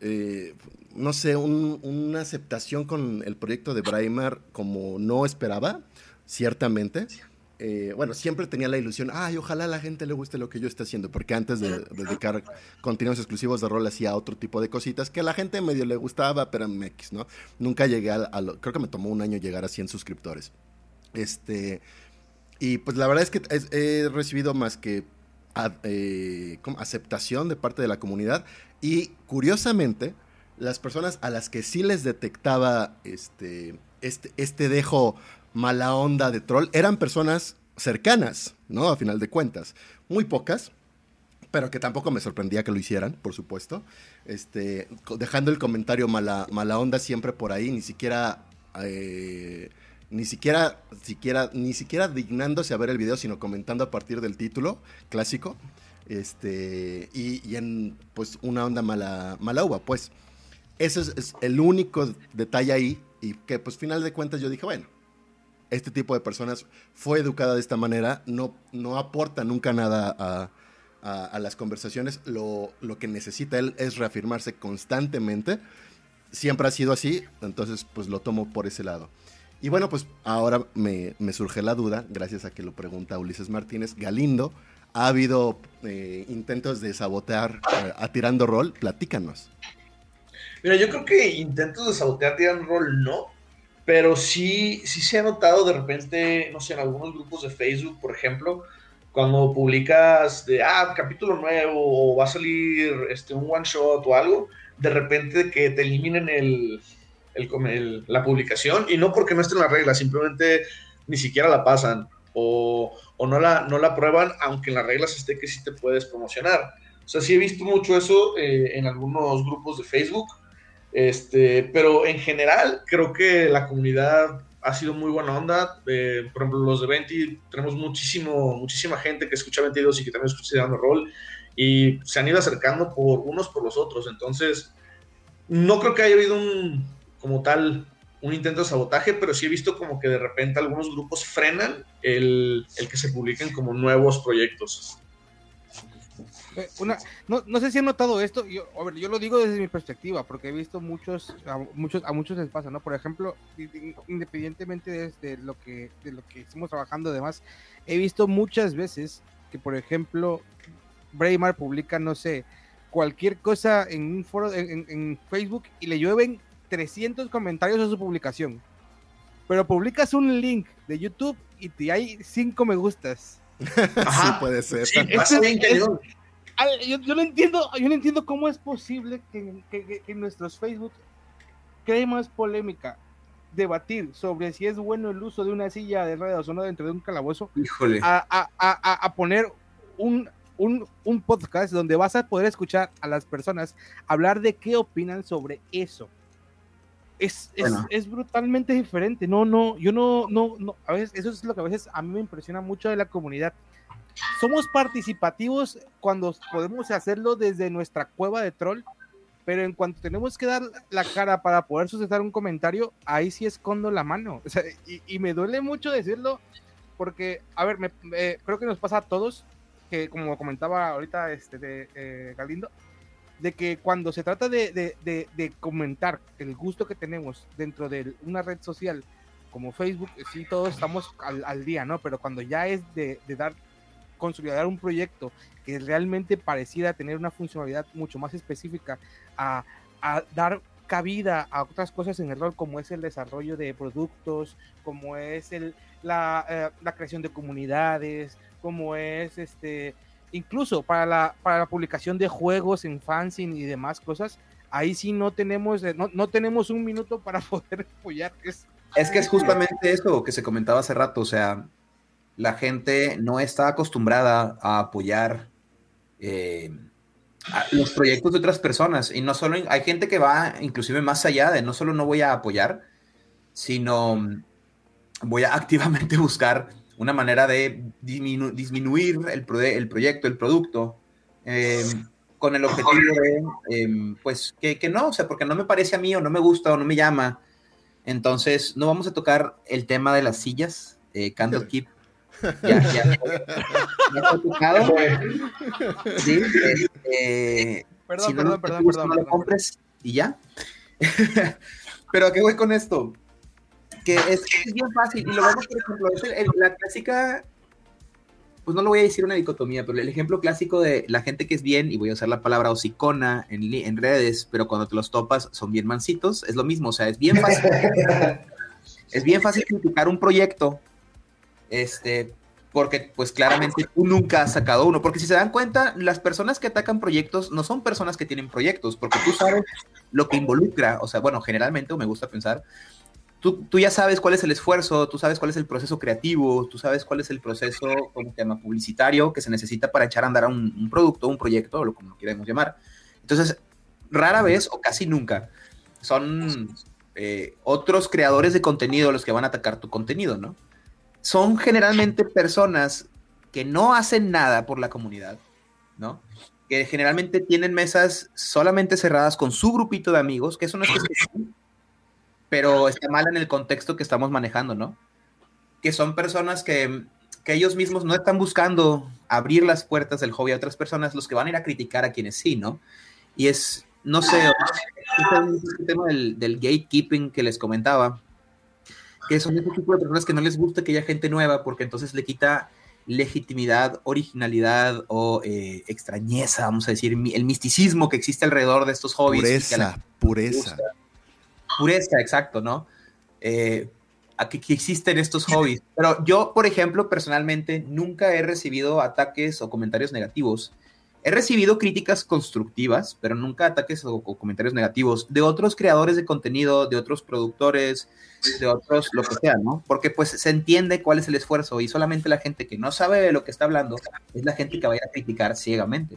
S3: eh, no sé, una aceptación con el proyecto de Braimar como no esperaba, ciertamente. Eh, bueno, siempre tenía la ilusión, ay, ojalá a la gente le guste lo que yo esté haciendo, porque antes de, dedicar contenidos exclusivos de rol hacía otro tipo de cositas que a la gente medio le gustaba, pero en X, ¿no? Nunca llegué a, creo que me tomó un año llegar a 100 suscriptores. Este, y pues la verdad es que he, recibido más que eh, aceptación de parte de la comunidad y curiosamente, las personas a las que sí les detectaba este, este, este dejo mala onda de troll eran personas cercanas, ¿no? A final de cuentas. Muy pocas, pero que tampoco me sorprendía que lo hicieran, por supuesto. Este, dejando el comentario mala, mala onda siempre por ahí, ni siquiera. Eh, ni siquiera, siquiera, ni siquiera dignándose a ver el video, sino comentando a partir del título clásico. Este, y, en pues una onda mala, mala uva, pues. Ese es, es, el único detalle ahí. Y que pues final de cuentas yo dije, bueno, este tipo de personas fue educada de esta manera, no, no aporta nunca nada a, las conversaciones, lo, que necesita él es reafirmarse constantemente, siempre ha sido así, entonces pues lo tomo por ese lado. Y bueno, pues ahora me, surge la duda, gracias a que lo pregunta Ulises Martínez, Galindo, ¿ha habido eh, intentos de sabotear eh, a tirando rol? Platícanos.
S2: Mira, yo creo que intentos de sabotear tirando rol no, pero sí, sí se ha notado de repente, no sé, en algunos grupos de Facebook, por ejemplo, cuando publicas de, ah, capítulo nuevo, o va a salir este, un one shot o algo, de repente que te eliminen el, el, la publicación, y no porque no esté en la regla, simplemente ni siquiera la pasan, o, o no, la, no la prueban, aunque en las reglas esté que sí te puedes promocionar. O sea, sí he visto mucho eso eh, en algunos grupos de Facebook, este, pero en general creo que la comunidad ha sido muy buena onda. Eh, por ejemplo, los de Venti, tenemos muchísimo, muchísima gente que escucha 22 y que también escucha Dando Rol y se han ido acercando por unos por los otros. Entonces, no creo que haya habido un, como tal, un intento de sabotaje, pero sí he visto como que de repente algunos grupos frenan el, el que se publiquen como nuevos proyectos.
S5: Eh, una, no, no, sé si han notado esto, yo, yo lo digo desde mi perspectiva, porque he visto muchos, a muchos, a muchos les pasa, ¿no? Por ejemplo, independientemente de, lo que, de lo que estamos trabajando, además, he visto muchas veces que, por ejemplo, Braymar publica, no sé, cualquier cosa en un foro, en, Facebook y le llueven 300 comentarios a su publicación. Pero publicas un link de YouTube y te hay 5 me gustas.
S3: sí, puede ser.
S5: Yo, yo, no entiendo, yo no entiendo cómo es posible que, que, nuestros Facebook cree más polémica debatir sobre si es bueno el uso de una silla de ruedas o no dentro de un calabozo A, a, a, poner un, un, un, podcast donde vas a poder escuchar a las personas hablar de qué opinan sobre eso. Es, es, es, brutalmente diferente. No, no, yo no, no, no, a veces, eso es lo que a veces a mí me impresiona mucho de la comunidad somos participativos cuando podemos hacerlo desde nuestra cueva de troll, pero en cuanto tenemos que dar la cara para poder sustentar un comentario, ahí sí escondo la mano. y, me duele mucho decirlo, porque, a ver, me, creo que nos pasa a todos, que como comentaba ahorita este de eh, Galindo, de que cuando se trata de, de, comentar el gusto que tenemos dentro de una red social como Facebook, sí, todos estamos al, al día, ¿no? Pero cuando ya es de, dar consolidar un proyecto que realmente pareciera tener una funcionalidad mucho más específica a, dar cabida a otras cosas en el rol, como es el desarrollo de productos, como es el, la, eh, la creación de comunidades, como es este incluso para la, para la publicación de juegos en fanzine y demás cosas, ahí sí no tenemos, eh, no, no tenemos un minuto para poder apoyar.
S4: Es, es que es justamente eso que se comentaba hace rato, o sea, la gente no está acostumbrada a apoyar eh, los proyectos de otras personas. Y no solo hay gente que va inclusive más allá de no solo no voy a apoyar, sino voy a activamente buscar una manera de disminuir el, el, proyecto, el producto, em, con el objetivo de, em, pues, que, que, no, o sea, porque no me parece a mí o no me gusta o no me llama. Entonces, no vamos a tocar el tema de las sillas, eh, Candle Keep ya, ya, ya tocado. Sí, este,
S5: perdón, si perdón, perdón, perdón,
S4: no lo compres y ya. Pero ¿a qué voy con esto? Que es, es bien fácil. Y lo vamos, por ejemplo, es la clásica, pues no lo voy a decir una dicotomía, pero el ejemplo clásico de la gente que es bien, y voy a usar la palabra hocicona en, en redes, pero cuando te los topas son bien mansitos, es lo mismo. O sea, es bien fácil. es bien fácil criticar un proyecto este, porque pues claramente tú nunca has sacado uno, porque si se dan cuenta, las personas que atacan proyectos no son personas que tienen proyectos, porque tú sabes lo que involucra, o sea, bueno, generalmente, o me gusta pensar, tú, tú ya sabes cuál es el esfuerzo, tú sabes cuál es el proceso creativo, tú sabes cuál es el proceso, como se llama, publicitario que se necesita para echar a andar a un, producto, un proyecto, o lo como lo queremos llamar. Entonces, rara vez o casi nunca son eh, otros creadores de contenido los que van a atacar tu contenido, ¿no? Son generalmente personas que no hacen nada por la comunidad, ¿no? Que generalmente tienen mesas solamente cerradas con su grupito de amigos, que eso no es pero está mal en el contexto que estamos manejando, ¿no? Que son personas que, que ellos mismos no están buscando abrir las puertas del hobby a otras personas, los que van a ir a criticar a quienes sí, ¿no? Y es, no sé, el tema del, del gatekeeping que les comentaba, que son ese tipo de personas que no les gusta que haya gente nueva porque entonces le quita legitimidad, originalidad o eh, extrañeza, vamos a decir, el misticismo que existe alrededor de estos hobbies.
S3: Pureza, pureza.
S4: Pureza, exacto, ¿no? Eh, que, que, existen estos hobbies. Pero yo, por ejemplo, personalmente nunca he recibido ataques o comentarios negativos He recibido críticas constructivas, pero nunca ataques o, comentarios negativos de otros creadores de contenido, de otros productores, de otros, lo que sea, ¿no? Porque pues se entiende cuál es el esfuerzo y solamente la gente que no sabe de lo que está hablando es la gente que vaya a criticar ciegamente.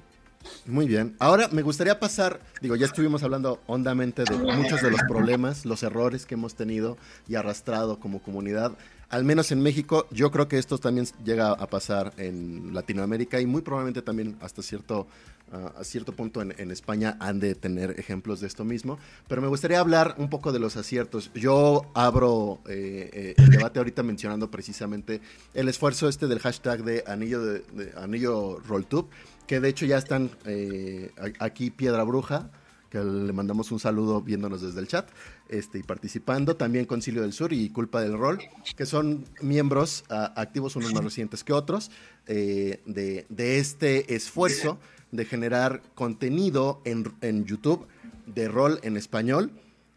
S3: Muy bien. Ahora me gustaría pasar, digo, ya estuvimos hablando hondamente de muchos de los problemas, los errores que hemos tenido y arrastrado como comunidad. Al menos en México, yo creo que esto también llega a pasar en Latinoamérica y muy probablemente también hasta cierto a cierto punto en, España han de tener ejemplos de esto mismo, pero me gustaría hablar un poco de los aciertos. Yo abro eh, eh, el debate ahorita mencionando precisamente el esfuerzo este del hashtag de anillo, de, anillo RollTube, que de hecho ya están eh, aquí Piedra Bruja, que le mandamos un saludo viéndonos desde el chat este, y participando. También Concilio del Sur y Culpa del Rol, que son miembros activos, unos más recientes que otros, de, de, este esfuerzo de generar contenido en, YouTube de rol en español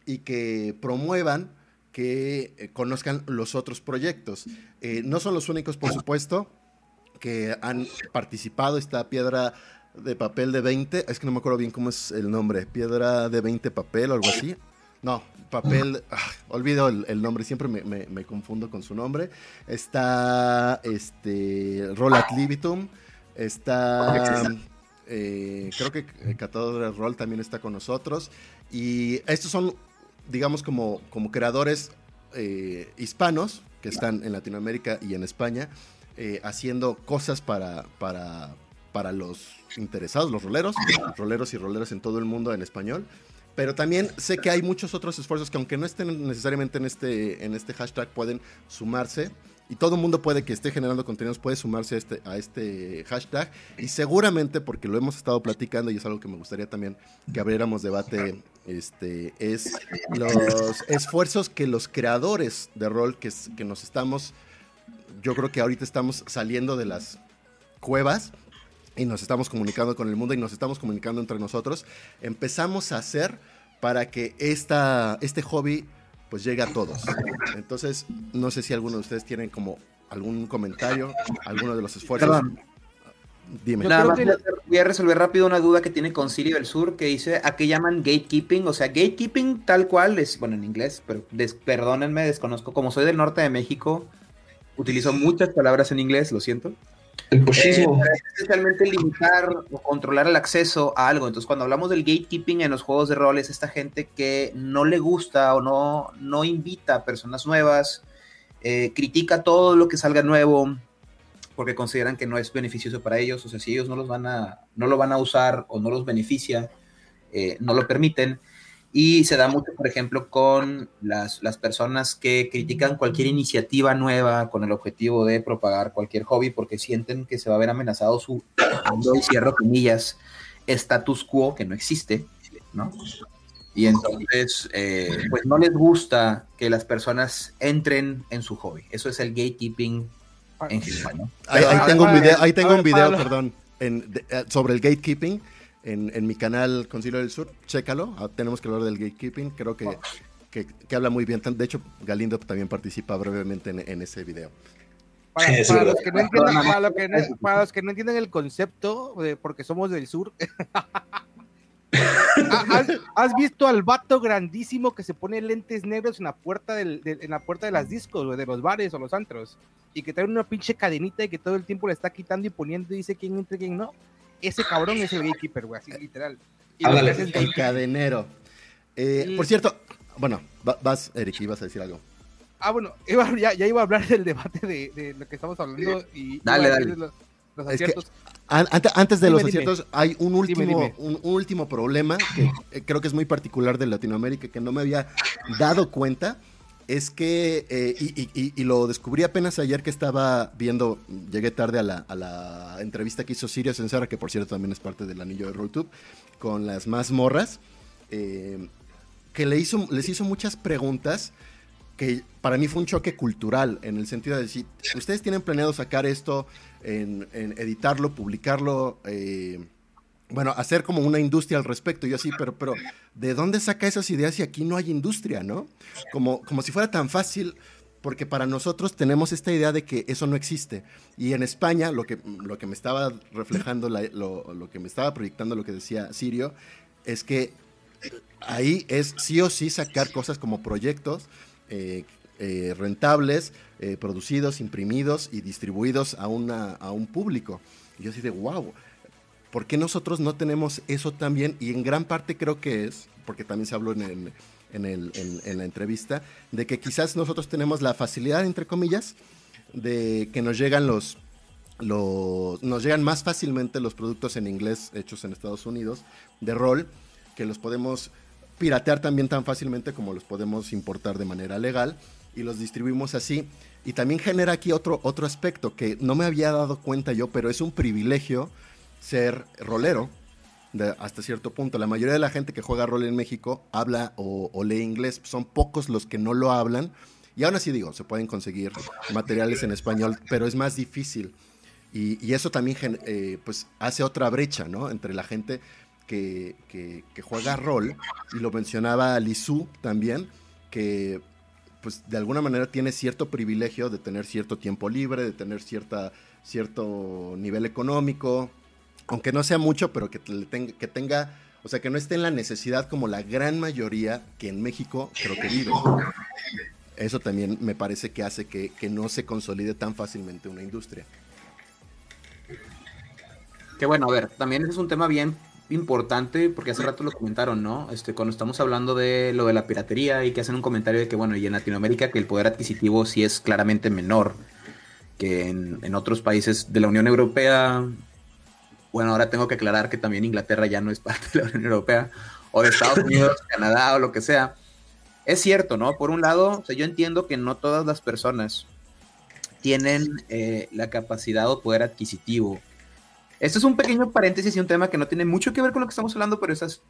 S3: y que promuevan que eh, conozcan los otros proyectos. Eh, no son los únicos, por supuesto, que han participado. Esta piedra de papel de 20, es que no me acuerdo bien cómo es el nombre, piedra de 20 papel o algo así. No, papel, ah, olvido el, nombre, siempre me, confundo con su nombre. Está este, Roll Libitum, está eh, creo que el catador de rol también está con nosotros. Y estos son, digamos, como, como creadores eh, hispanos que están en Latinoamérica y en España, eh, haciendo cosas para, para, para los interesados, los roleros, roleros y roleras en todo el mundo en español. Pero también sé que hay muchos otros esfuerzos que aunque no estén necesariamente en este, en este hashtag pueden sumarse y todo el mundo puede que esté generando contenidos, puede sumarse a este, a este hashtag. Y seguramente, porque lo hemos estado platicando y es algo que me gustaría también que abriéramos debate, este, es los esfuerzos que los creadores de rol que, que nos estamos, yo creo que ahorita estamos saliendo de las cuevas y nos estamos comunicando con el mundo y nos estamos comunicando entre nosotros, empezamos a hacer para que esta, este hobby pues llega a todos. Entonces, no sé si alguno de ustedes tienen como algún comentario, alguno de los esfuerzos.
S4: Dime. Nada más voy a resolver rápido una duda que tiene Concilio del Sur que dice a qué llaman gatekeeping. O sea, gatekeeping tal cual es, bueno, en inglés, pero perdónenme, desconozco. Como soy del norte de México, utilizo muchas palabras en inglés, lo siento.
S2: El pochismo.
S4: Eh, especialmente limitar o controlar el acceso a algo. Entonces, cuando hablamos del gatekeeping en los juegos de rol, es esta gente que no le gusta o no, no invita a personas nuevas, eh, critica todo lo que salga nuevo porque consideran que no es beneficioso para ellos. O sea, si ellos no, los van a, no lo van a usar o no los beneficia, eh, no lo permiten. Y se da mucho, por ejemplo, con las, personas que critican cualquier iniciativa nueva con el objetivo de propagar cualquier hobby porque sienten que se va a ver amenazado su, y cierro comillas, status quo que no existe, ¿no? Y entonces, eh, pues no les gusta que las personas entren en su hobby. Eso es el gatekeeping en general, ¿no?
S3: Ahí, tengo un video, ahí tengo un video perdón, en, eh, sobre el gatekeeping en, mi canal Concilio del Sur, chécalo, ah, tenemos que hablar del gatekeeping, creo que, que, habla muy bien, de hecho Galindo también participa brevemente en, ese video.
S5: Para, los que no entiendan, el concepto, porque somos del sur, ¿Has, visto al vato grandísimo que se pone lentes negros en la puerta, del, de, en la puerta de las discos, de los bares o los antros? Y que trae una pinche cadenita y que todo el tiempo le está quitando y poniendo y dice quién entra y quién no ese cabrón es el gatekeeper, güey, así literal.
S3: el cadenero. Eh, por cierto, bueno, vas, Eric, ibas a decir algo.
S5: Ah, bueno, ya, iba a hablar del debate de, lo que estamos hablando y
S4: dale, dale.
S5: Los, aciertos.
S3: antes, de los aciertos, hay un último, Un, último problema que eh, creo que es muy particular de Latinoamérica que no me había dado cuenta es que, eh, y, lo descubrí apenas ayer que estaba viendo, llegué tarde a la, entrevista que hizo Sirio Sensara, que por cierto también es parte del anillo de RollTube, con las más morras, eh, que le hizo, les hizo muchas preguntas que para mí fue un choque cultural, en el sentido de decir, ustedes tienen planeado sacar esto, en, editarlo, publicarlo, eh, bueno, hacer como una industria al respecto. Yo sí, pero, pero ¿de dónde saca esas ideas si aquí no hay industria, no? Como, como si fuera tan fácil, porque para nosotros tenemos esta idea de que eso no existe. Y en España, lo que, lo que me estaba reflejando, lo, que me estaba proyectando lo que decía Sirio, es que ahí es sí o sí sacar cosas como proyectos eh, eh, rentables, eh, producidos, imprimidos y distribuidos a, una, a un público. Y yo así de, wow, ¿por qué nosotros no tenemos eso también? Y en gran parte creo que es, porque también se habló en, en la entrevista, de que quizás nosotros tenemos la facilidad, entre comillas, de que nos llegan los, los, nos llegan más fácilmente los productos en inglés hechos en Estados Unidos de rol, que los podemos piratear también tan fácilmente como los podemos importar de manera legal y los distribuimos así. Y también genera aquí otro, otro aspecto que no me había dado cuenta yo, pero es un privilegio ser rolero hasta cierto punto. La mayoría de la gente que juega rol en México habla o, lee inglés, son pocos los que no lo hablan. Y aún así digo, se pueden conseguir materiales en español, pero es más difícil. Y, eso también eh, pues hace otra brecha, ¿no? Entre la gente que, juega rol, y lo mencionaba Lizu también, que pues de alguna manera tiene cierto privilegio de tener cierto tiempo libre, de tener cierta, cierto nivel económico, aunque no sea mucho, pero que, tenga, que tenga, o sea, que no esté en la necesidad como la gran mayoría que en México creo que vive. Eso también me parece que hace que no se consolide tan fácilmente una industria.
S4: Que bueno, a ver, también es un tema bien importante porque hace rato lo comentaron, ¿no? Este, cuando estamos hablando de lo de la piratería y que hacen un comentario de que, bueno, y en Latinoamérica que el poder adquisitivo sí es claramente menor que en, otros países de la Unión Europea. Bueno, ahora tengo que aclarar que también Inglaterra ya no es parte de la Unión Europea o de Estados Unidos, Canadá o lo que sea. Es cierto, ¿no? Por un lado, yo entiendo que no todas las personas tienen eh, la capacidad o poder adquisitivo esto es un pequeño paréntesis y un tema que no tiene mucho que ver con lo que estamos hablando, pero esas,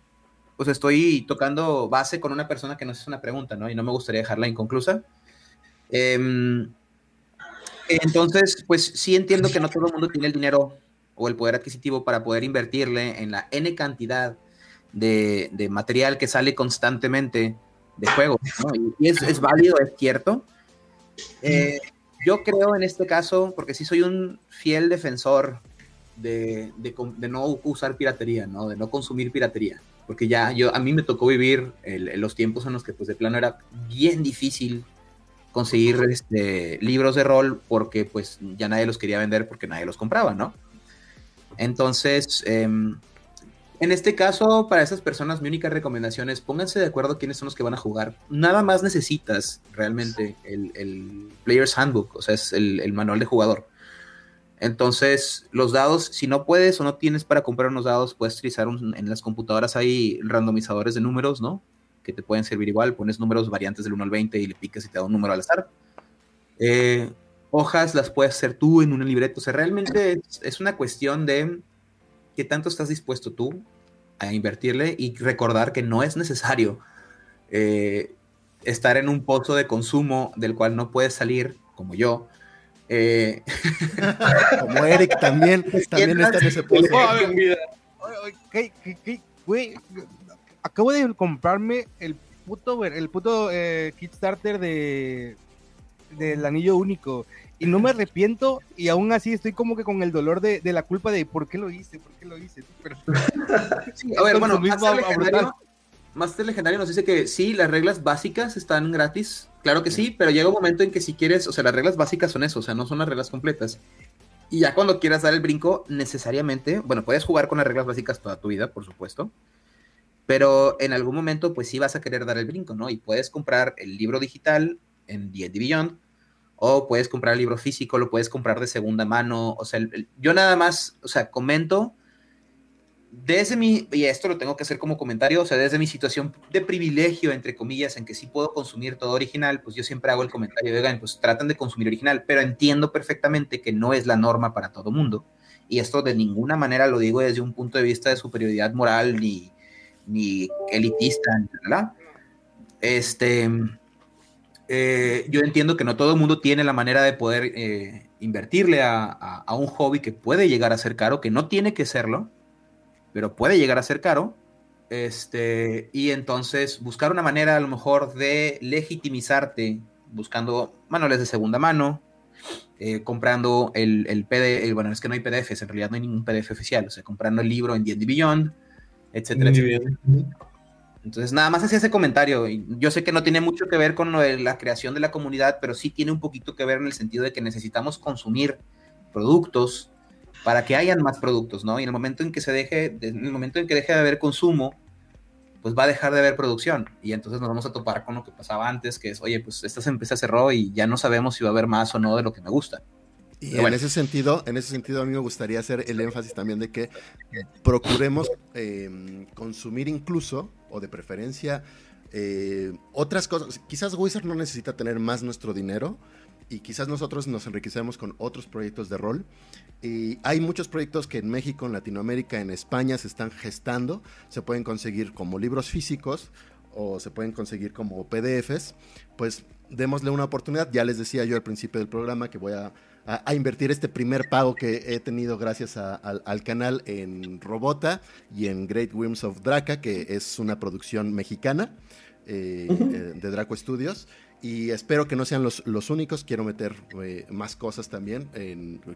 S4: pues estoy tocando base con una persona que nos hace una pregunta, ¿no? Y no me gustaría dejarla inconclusa. Em, entonces, pues sí entiendo que no todo el mundo tiene el dinero o el poder adquisitivo para poder invertirle en la N cantidad de, material que sale constantemente de juego. Y es, válido, es cierto. Eh, yo creo en este caso, porque sí soy un fiel defensor de, no usar piratería, ¿no? De no consumir piratería. Porque ya yo, a mí me tocó vivir los tiempos en los que pues de plano era bien difícil conseguir este, libros de rol porque pues ya nadie los quería vender porque nadie los compraba, ¿no? Entonces, em, en este caso, para esas personas, mi única recomendación es pónganse de acuerdo quiénes son los que van a jugar. Nada más necesitas realmente el, Player's Handbook, o sea, es el manual de jugador. Entonces, los dados, si no puedes o no tienes para comprar unos dados, puedes utilizar en las computadoras hay randomizadores de números, ¿no? Que te pueden servir igual. Pones números variantes del 1 al 20 y le picas y te da un número al azar. Eh, hojas las puedes hacer tú en un libreto. O sea, realmente es, una cuestión de qué tanto estás dispuesto tú a invertirle y recordar que no es necesario eh, estar en un pozo de consumo del cual no puedes salir, como yo, eh,
S3: Como Eric también, también está en ese
S5: acabo de comprarme el puto, el puto eh, Kickstarter de del anillo único y no me arrepiento y aún así estoy como que con el dolor de, la culpa de por qué lo hice, por qué lo hice.
S4: a ver, bueno, Master Legendario nos dice que sí, las reglas básicas están gratis. Claro que sí, pero llega un momento en que si quieres, o sea, las reglas básicas son eso, o sea, no son las reglas completas. Y ya cuando quieras dar el brinco, necesariamente, bueno, puedes jugar con las reglas básicas toda tu vida, por supuesto, pero en algún momento, pues sí vas a querer dar el brinco, ¿no? Y puedes comprar el libro digital en D&D Beyond, o puedes comprar el libro físico, lo puedes comprar de segunda mano, o sea, yo nada más, o sea, comento desde mi, y esto lo tengo que hacer como comentario, o sea, desde mi situación de privilegio, entre comillas, en que sí puedo consumir todo original, pues yo siempre hago el comentario oigan, pues tratan de consumir original, pero entiendo perfectamente que no es la norma para todo mundo. Y esto de ninguna manera lo digo desde un punto de vista de superioridad moral ni, ni elitista, ¿verdad? Este, eh, yo entiendo que no todo el mundo tiene la manera de poder eh, invertirle a, a un hobby que puede llegar a ser caro, que no tiene que serlo pero puede llegar a ser caro. Este, y entonces buscar una manera a lo mejor de legitimizarte buscando manuales de segunda mano, eh, comprando el, el PDF, bueno, es que no hay PDFs, en realidad no hay ningún PDF oficial, o sea, comprando el libro en D&D Beyond, etcétera, etcétera. Entonces, nada más hacía ese comentario. Yo sé que no tiene mucho que ver con la creación de la comunidad, pero sí tiene un poquito que ver en el sentido de que necesitamos consumir productos para que hayan más productos, ¿no? Y en el momento en que se deje, en el momento en que deje de haber consumo, pues va a dejar de haber producción. Y entonces nos vamos a topar con lo que pasaba antes, que es, oye, pues esta empresa cerró y ya no sabemos si va a haber más o no de lo que me gusta.
S3: Y en ese sentido, en ese sentido a mí me gustaría hacer el énfasis también de que procuremos eh, consumir incluso, o de preferencia, eh, otras cosas. Quizás Wizard no necesita tener más nuestro dinero y quizás nosotros nos enriquecemos con otros proyectos de rol. Y hay muchos proyectos que en México, en Latinoamérica, en España se están gestando. Se pueden conseguir como libros físicos o se pueden conseguir como PDFs. Pues démosle una oportunidad. Ya les decía yo al principio del programa que voy a, invertir este primer pago que he tenido gracias al, canal en Robota y en Great Whims of Draca, que es una producción mexicana eh, eh, de Draco Studios. Y espero que no sean los, los únicos. Quiero meter eh, más cosas también.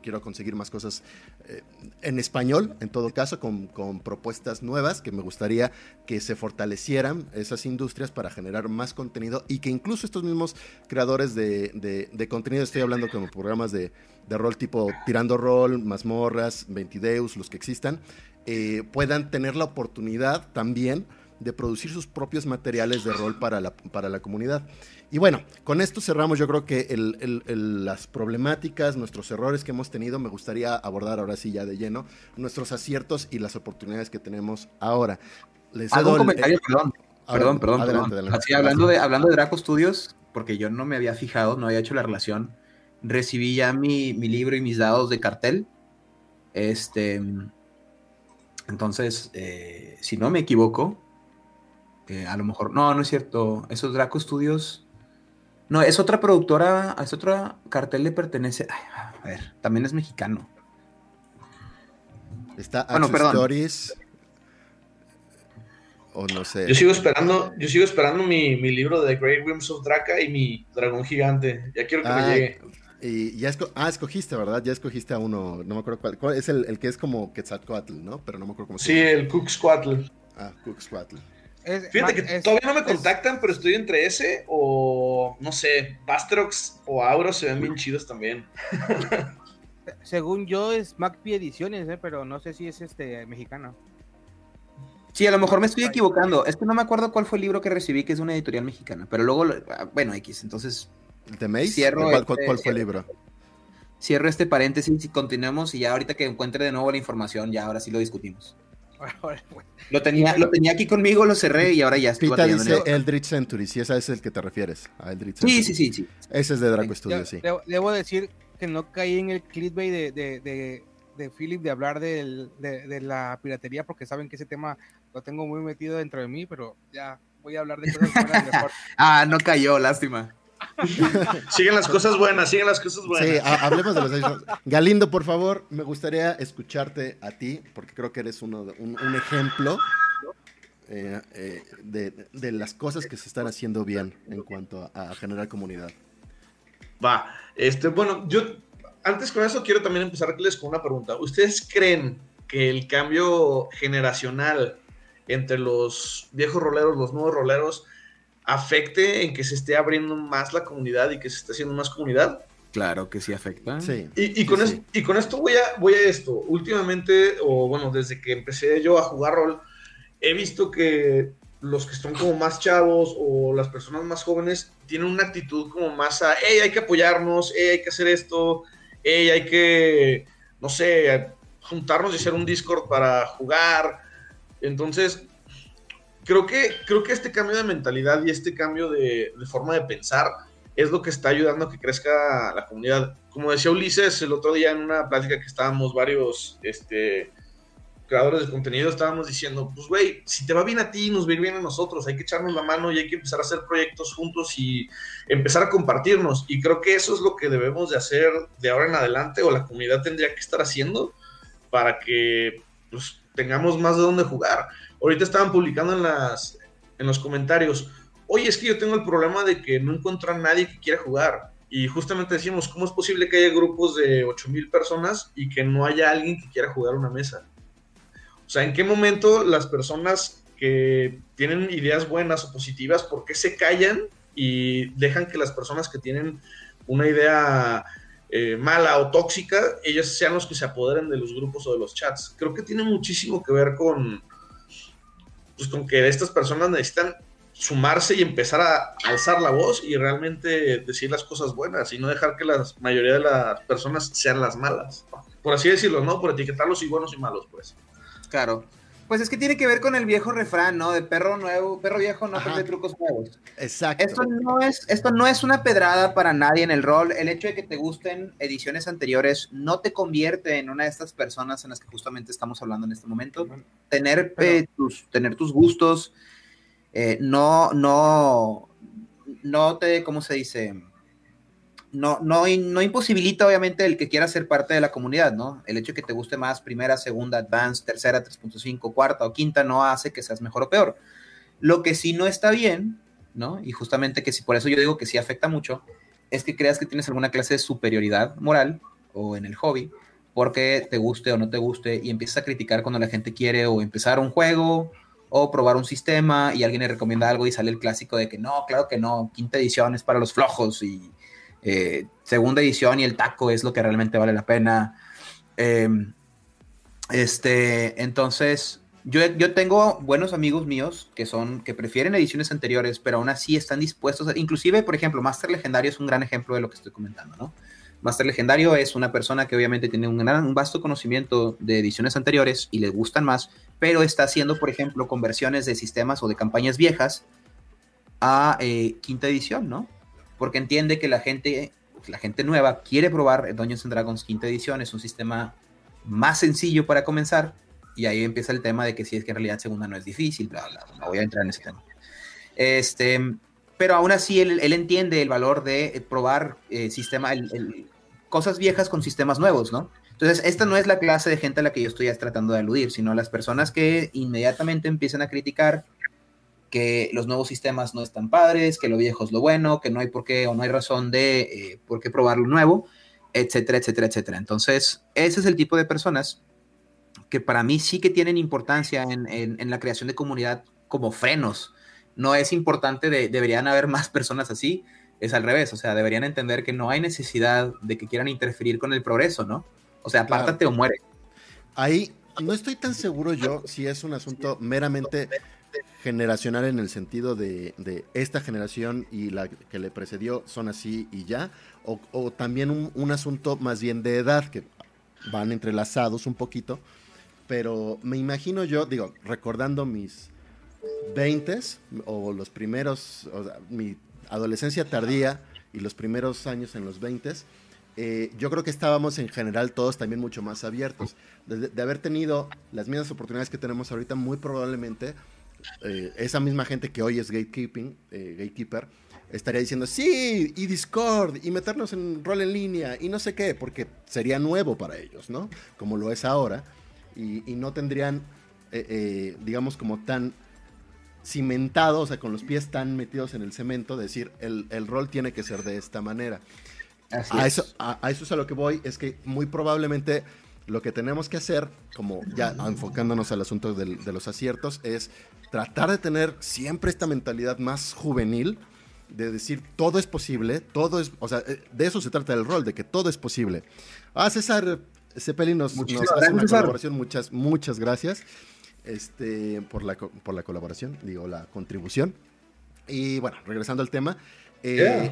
S3: quiero conseguir más cosas eh, en español, en todo caso, con, con, propuestas nuevas que me gustaría que se fortalecieran esas industrias para generar más contenido y que incluso estos mismos creadores de, de, contenido, estoy hablando como programas de, de, rol tipo Tirando Rol, Mazmorras, Ventideus, los que existan, eh, puedan tener la oportunidad también de producir sus propios materiales de rol para la, para la comunidad. Y bueno, con esto cerramos yo creo que las problemáticas, nuestros errores que hemos tenido, me gustaría abordar ahora sí ya de lleno, nuestros aciertos y las oportunidades que tenemos ahora.
S4: Les Hago un comentario, perdón. perdón, perdón, perdón. Así, hablando, de, hablando de Draco Studios, porque yo no me había fijado, no había hecho la relación, recibí ya mi, libro y mis dados de cartel. Este, entonces, eh, si no me equivoco, eh, a lo mejor, no, no es cierto, esos Draco Studios no, es otra productora, es otra cartel le pertenece. a ver, también es mexicano.
S3: Está bueno, Stories. O no sé.
S2: Yo sigo esperando, yo sigo esperando mi, libro de Great Whims of Draca y mi dragón gigante. Ya quiero que me ah, llegue.
S3: Y ya ah, escogiste, ¿verdad? Ya escogiste a uno, no me acuerdo cuál. es el, que es como Quetzalcoatl, ¿no? Pero no me acuerdo cómo
S2: se llama. Sí, el Cuxcoatl.
S3: Ah, Cuxcoatl.
S2: Fíjate que todavía no me contactan, pero estoy entre ese o, no sé, Bastrox o Auro se ven bien chidos también.
S5: Según yo es MacPie Ediciones, ¿eh? pero no sé si es este mexicano.
S4: Sí, a lo mejor me estoy equivocando. Es que no me acuerdo cuál fue el libro que recibí, que es una editorial mexicana. Pero luego, ah, bueno, X, entonces.
S3: ¿El de Mace? ¿Cuál, este, fue el libro?
S4: Cierro este paréntesis y continuemos. Y ya ahorita que encuentre de nuevo la información, ya ahora sí lo discutimos. Lo tenía, lo tenía aquí conmigo, lo cerré y ahora ya
S3: estoy. Pita dice Eldritch Century, si ese es el que te refieres, a Eldritch
S4: Sí, sí, sí, sí.
S3: Ese es de Draco Studio, sí.
S5: Debo, decir que no caí en el clickbait de, de, de, Philip de hablar de, la piratería porque saben que ese tema lo tengo muy metido dentro de mí, pero ya voy a hablar de cosas buenas mejor.
S4: ah, no cayó, lástima.
S2: Siguen las cosas buenas, siguen las cosas buenas. Sí,
S3: hablemos de los Galindo, por favor, me gustaría escucharte a ti, porque creo que eres uno, un, un ejemplo eh, eh, de, las cosas que se están haciendo bien en cuanto a, generar comunidad.
S2: Va, este, bueno, yo antes con eso quiero también empezarles con una pregunta. ¿Ustedes creen que el cambio generacional entre los viejos roleros, los nuevos roleros, afecte en que se esté abriendo más la comunidad y que se esté haciendo más comunidad?
S4: Claro que sí afecta.
S3: Sí.
S2: Y, con, Esto, y con esto voy a, voy a esto. Últimamente, o bueno, desde que empecé yo a jugar rol, he visto que los que son como más chavos o las personas más jóvenes tienen una actitud como más a, hey, hay que apoyarnos, hey, hay que hacer esto, hey, hay que, no sé, juntarnos y hacer un Discord para jugar. Entonces, creo que, creo que este cambio de mentalidad y este cambio de, forma de pensar es lo que está ayudando a que crezca la comunidad. Como decía Ulises el otro día en una plática que estábamos varios este, creadores de contenido, estábamos diciendo, pues güey, si te va bien a ti, nos va bien a nosotros, hay que echarnos la mano y hay que empezar a hacer proyectos juntos y empezar a compartirnos. Y creo que eso es lo que debemos de hacer de ahora en adelante o la comunidad tendría que estar haciendo para que pues, tengamos más de dónde jugar Ahorita estaban publicando en, las, en los comentarios, oye, es que yo tengo el problema de que no encuentro a nadie que quiera jugar. Y justamente decimos, ¿cómo es posible que haya grupos de 8000 personas y que no haya alguien que quiera jugar una mesa? O sea, ¿en qué momento las personas que tienen ideas buenas o positivas, por qué se callan y dejan que las personas que tienen una idea eh, mala o tóxica, ellas sean los que se apoderen de los grupos o de los chats. Creo que tiene muchísimo que ver con, pues, con que estas personas necesitan sumarse y empezar a alzar la voz y realmente decir las cosas buenas y no dejar que la mayoría de las personas sean las malas. Por así decirlo, ¿no? Por etiquetarlos y buenos y malos, pues.
S4: Claro. Pues es que tiene que ver con el viejo refrán, ¿no? De perro nuevo, perro viejo no aprende trucos nuevos.
S3: Exacto.
S4: Esto no, es, esto no es una pedrada para nadie en el rol. El hecho de que te gusten ediciones anteriores no te convierte en una de estas personas en las que justamente estamos hablando en este momento. Tener, eh, tus, tener tus gustos eh, no, no, no te, ¿cómo se dice? No, no, no imposibilita obviamente el que quiera ser parte de la comunidad, ¿no? El hecho de que te guste más primera, segunda, advanced, tercera, 3.5, cuarta o quinta no hace que seas mejor o peor. Lo que sí no está bien, ¿no? Y justamente que si por eso yo digo que sí afecta mucho, es que creas que tienes alguna clase de superioridad moral o en el hobby, porque te guste o no te guste y empiezas a criticar cuando la gente quiere o empezar un juego o probar un sistema y alguien le recomienda algo y sale el clásico de que no, claro que no, quinta edición es para los flojos y eh, segunda edición y el taco es lo que realmente vale la pena. Em, este, entonces, yo, yo, tengo buenos amigos míos que son, que prefieren ediciones anteriores, pero aún así están dispuestos, a, inclusive, por ejemplo, Master Legendario es un gran ejemplo de lo que estoy comentando, ¿no? Master Legendario es una persona que obviamente tiene un, gran, un vasto conocimiento de ediciones anteriores y le gustan más, pero está haciendo, por ejemplo, conversiones de sistemas o de campañas viejas a eh, quinta edición, ¿no? Porque entiende que la gente, la gente nueva quiere probar Dungeons and Dragons quinta edición, es un sistema más sencillo para comenzar, y ahí empieza el tema de que si es que en realidad segunda no es difícil, bla, bla, no voy a entrar en ese tema. Este, pero aún así él, entiende el valor de probar eh, sistema, cosas viejas con sistemas nuevos, ¿no? Entonces, esta no es la clase de gente a la que yo estoy tratando de aludir, sino las personas que inmediatamente empiezan a criticar que los nuevos sistemas no están padres, que lo viejo es lo bueno, que no hay por qué o no hay razón de eh, por qué probar lo nuevo, etcétera, etcétera, etcétera. Entonces, ese es el tipo de personas que para mí sí que tienen importancia en, la creación de comunidad como frenos. No es importante, de, deberían haber más personas así, es al revés, o sea, deberían entender que no hay necesidad de que quieran interferir con el progreso, ¿no? O sea, apártate o muere.
S3: Ahí no estoy tan seguro yo si es un asunto meramente generacional en el sentido de, esta generación y la que le precedió son así y ya, o, también un, asunto más bien de edad, que van entrelazados un poquito, pero me imagino yo, digo, recordando mis 20 o los primeros, mi adolescencia tardía y los primeros años en los 20 eh, yo creo que estábamos en general todos también mucho más abiertos. de, haber tenido las mismas oportunidades que tenemos ahorita, muy probablemente eh, esa misma gente que hoy es gatekeeping, eh, gatekeeper, estaría diciendo, sí, y Discord, y meternos en rol en línea, y no sé qué, porque sería nuevo para ellos, ¿no? Como lo es ahora, y, no tendrían, eh, digamos, como tan cimentado, o sea, con los pies tan metidos en el cemento, decir, el, rol tiene que ser de esta manera. a, eso, a, eso es a lo que voy, es que muy probablemente lo que tenemos que hacer, como ya enfocándonos al asunto de los aciertos, es tratar de tener siempre esta mentalidad más juvenil de decir todo es posible, todo es, o sea, eh, de eso se trata el rol, de que todo es posible. Ah, César Cepelin nos, nos hace una colaboración, muchas, muchas gracias este, por, la, por la colaboración, digo, la contribución. Y bueno, regresando al tema, eh,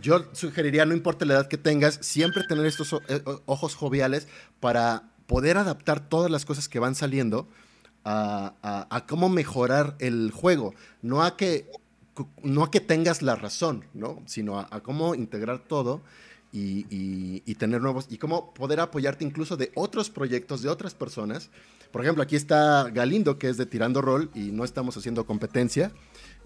S3: yo sugeriría, no importa la edad que tengas, siempre tener estos eh, ojos joviales para poder adaptar todas las cosas que van saliendo a, cómo mejorar el juego, no a que, no a que tengas la razón, ¿no? sino a, cómo integrar todo y, tener nuevos, y cómo poder apoyarte incluso de otros proyectos, de otras personas. Por ejemplo, aquí está Galindo, que es de Tirando Rol, y no estamos haciendo competencia.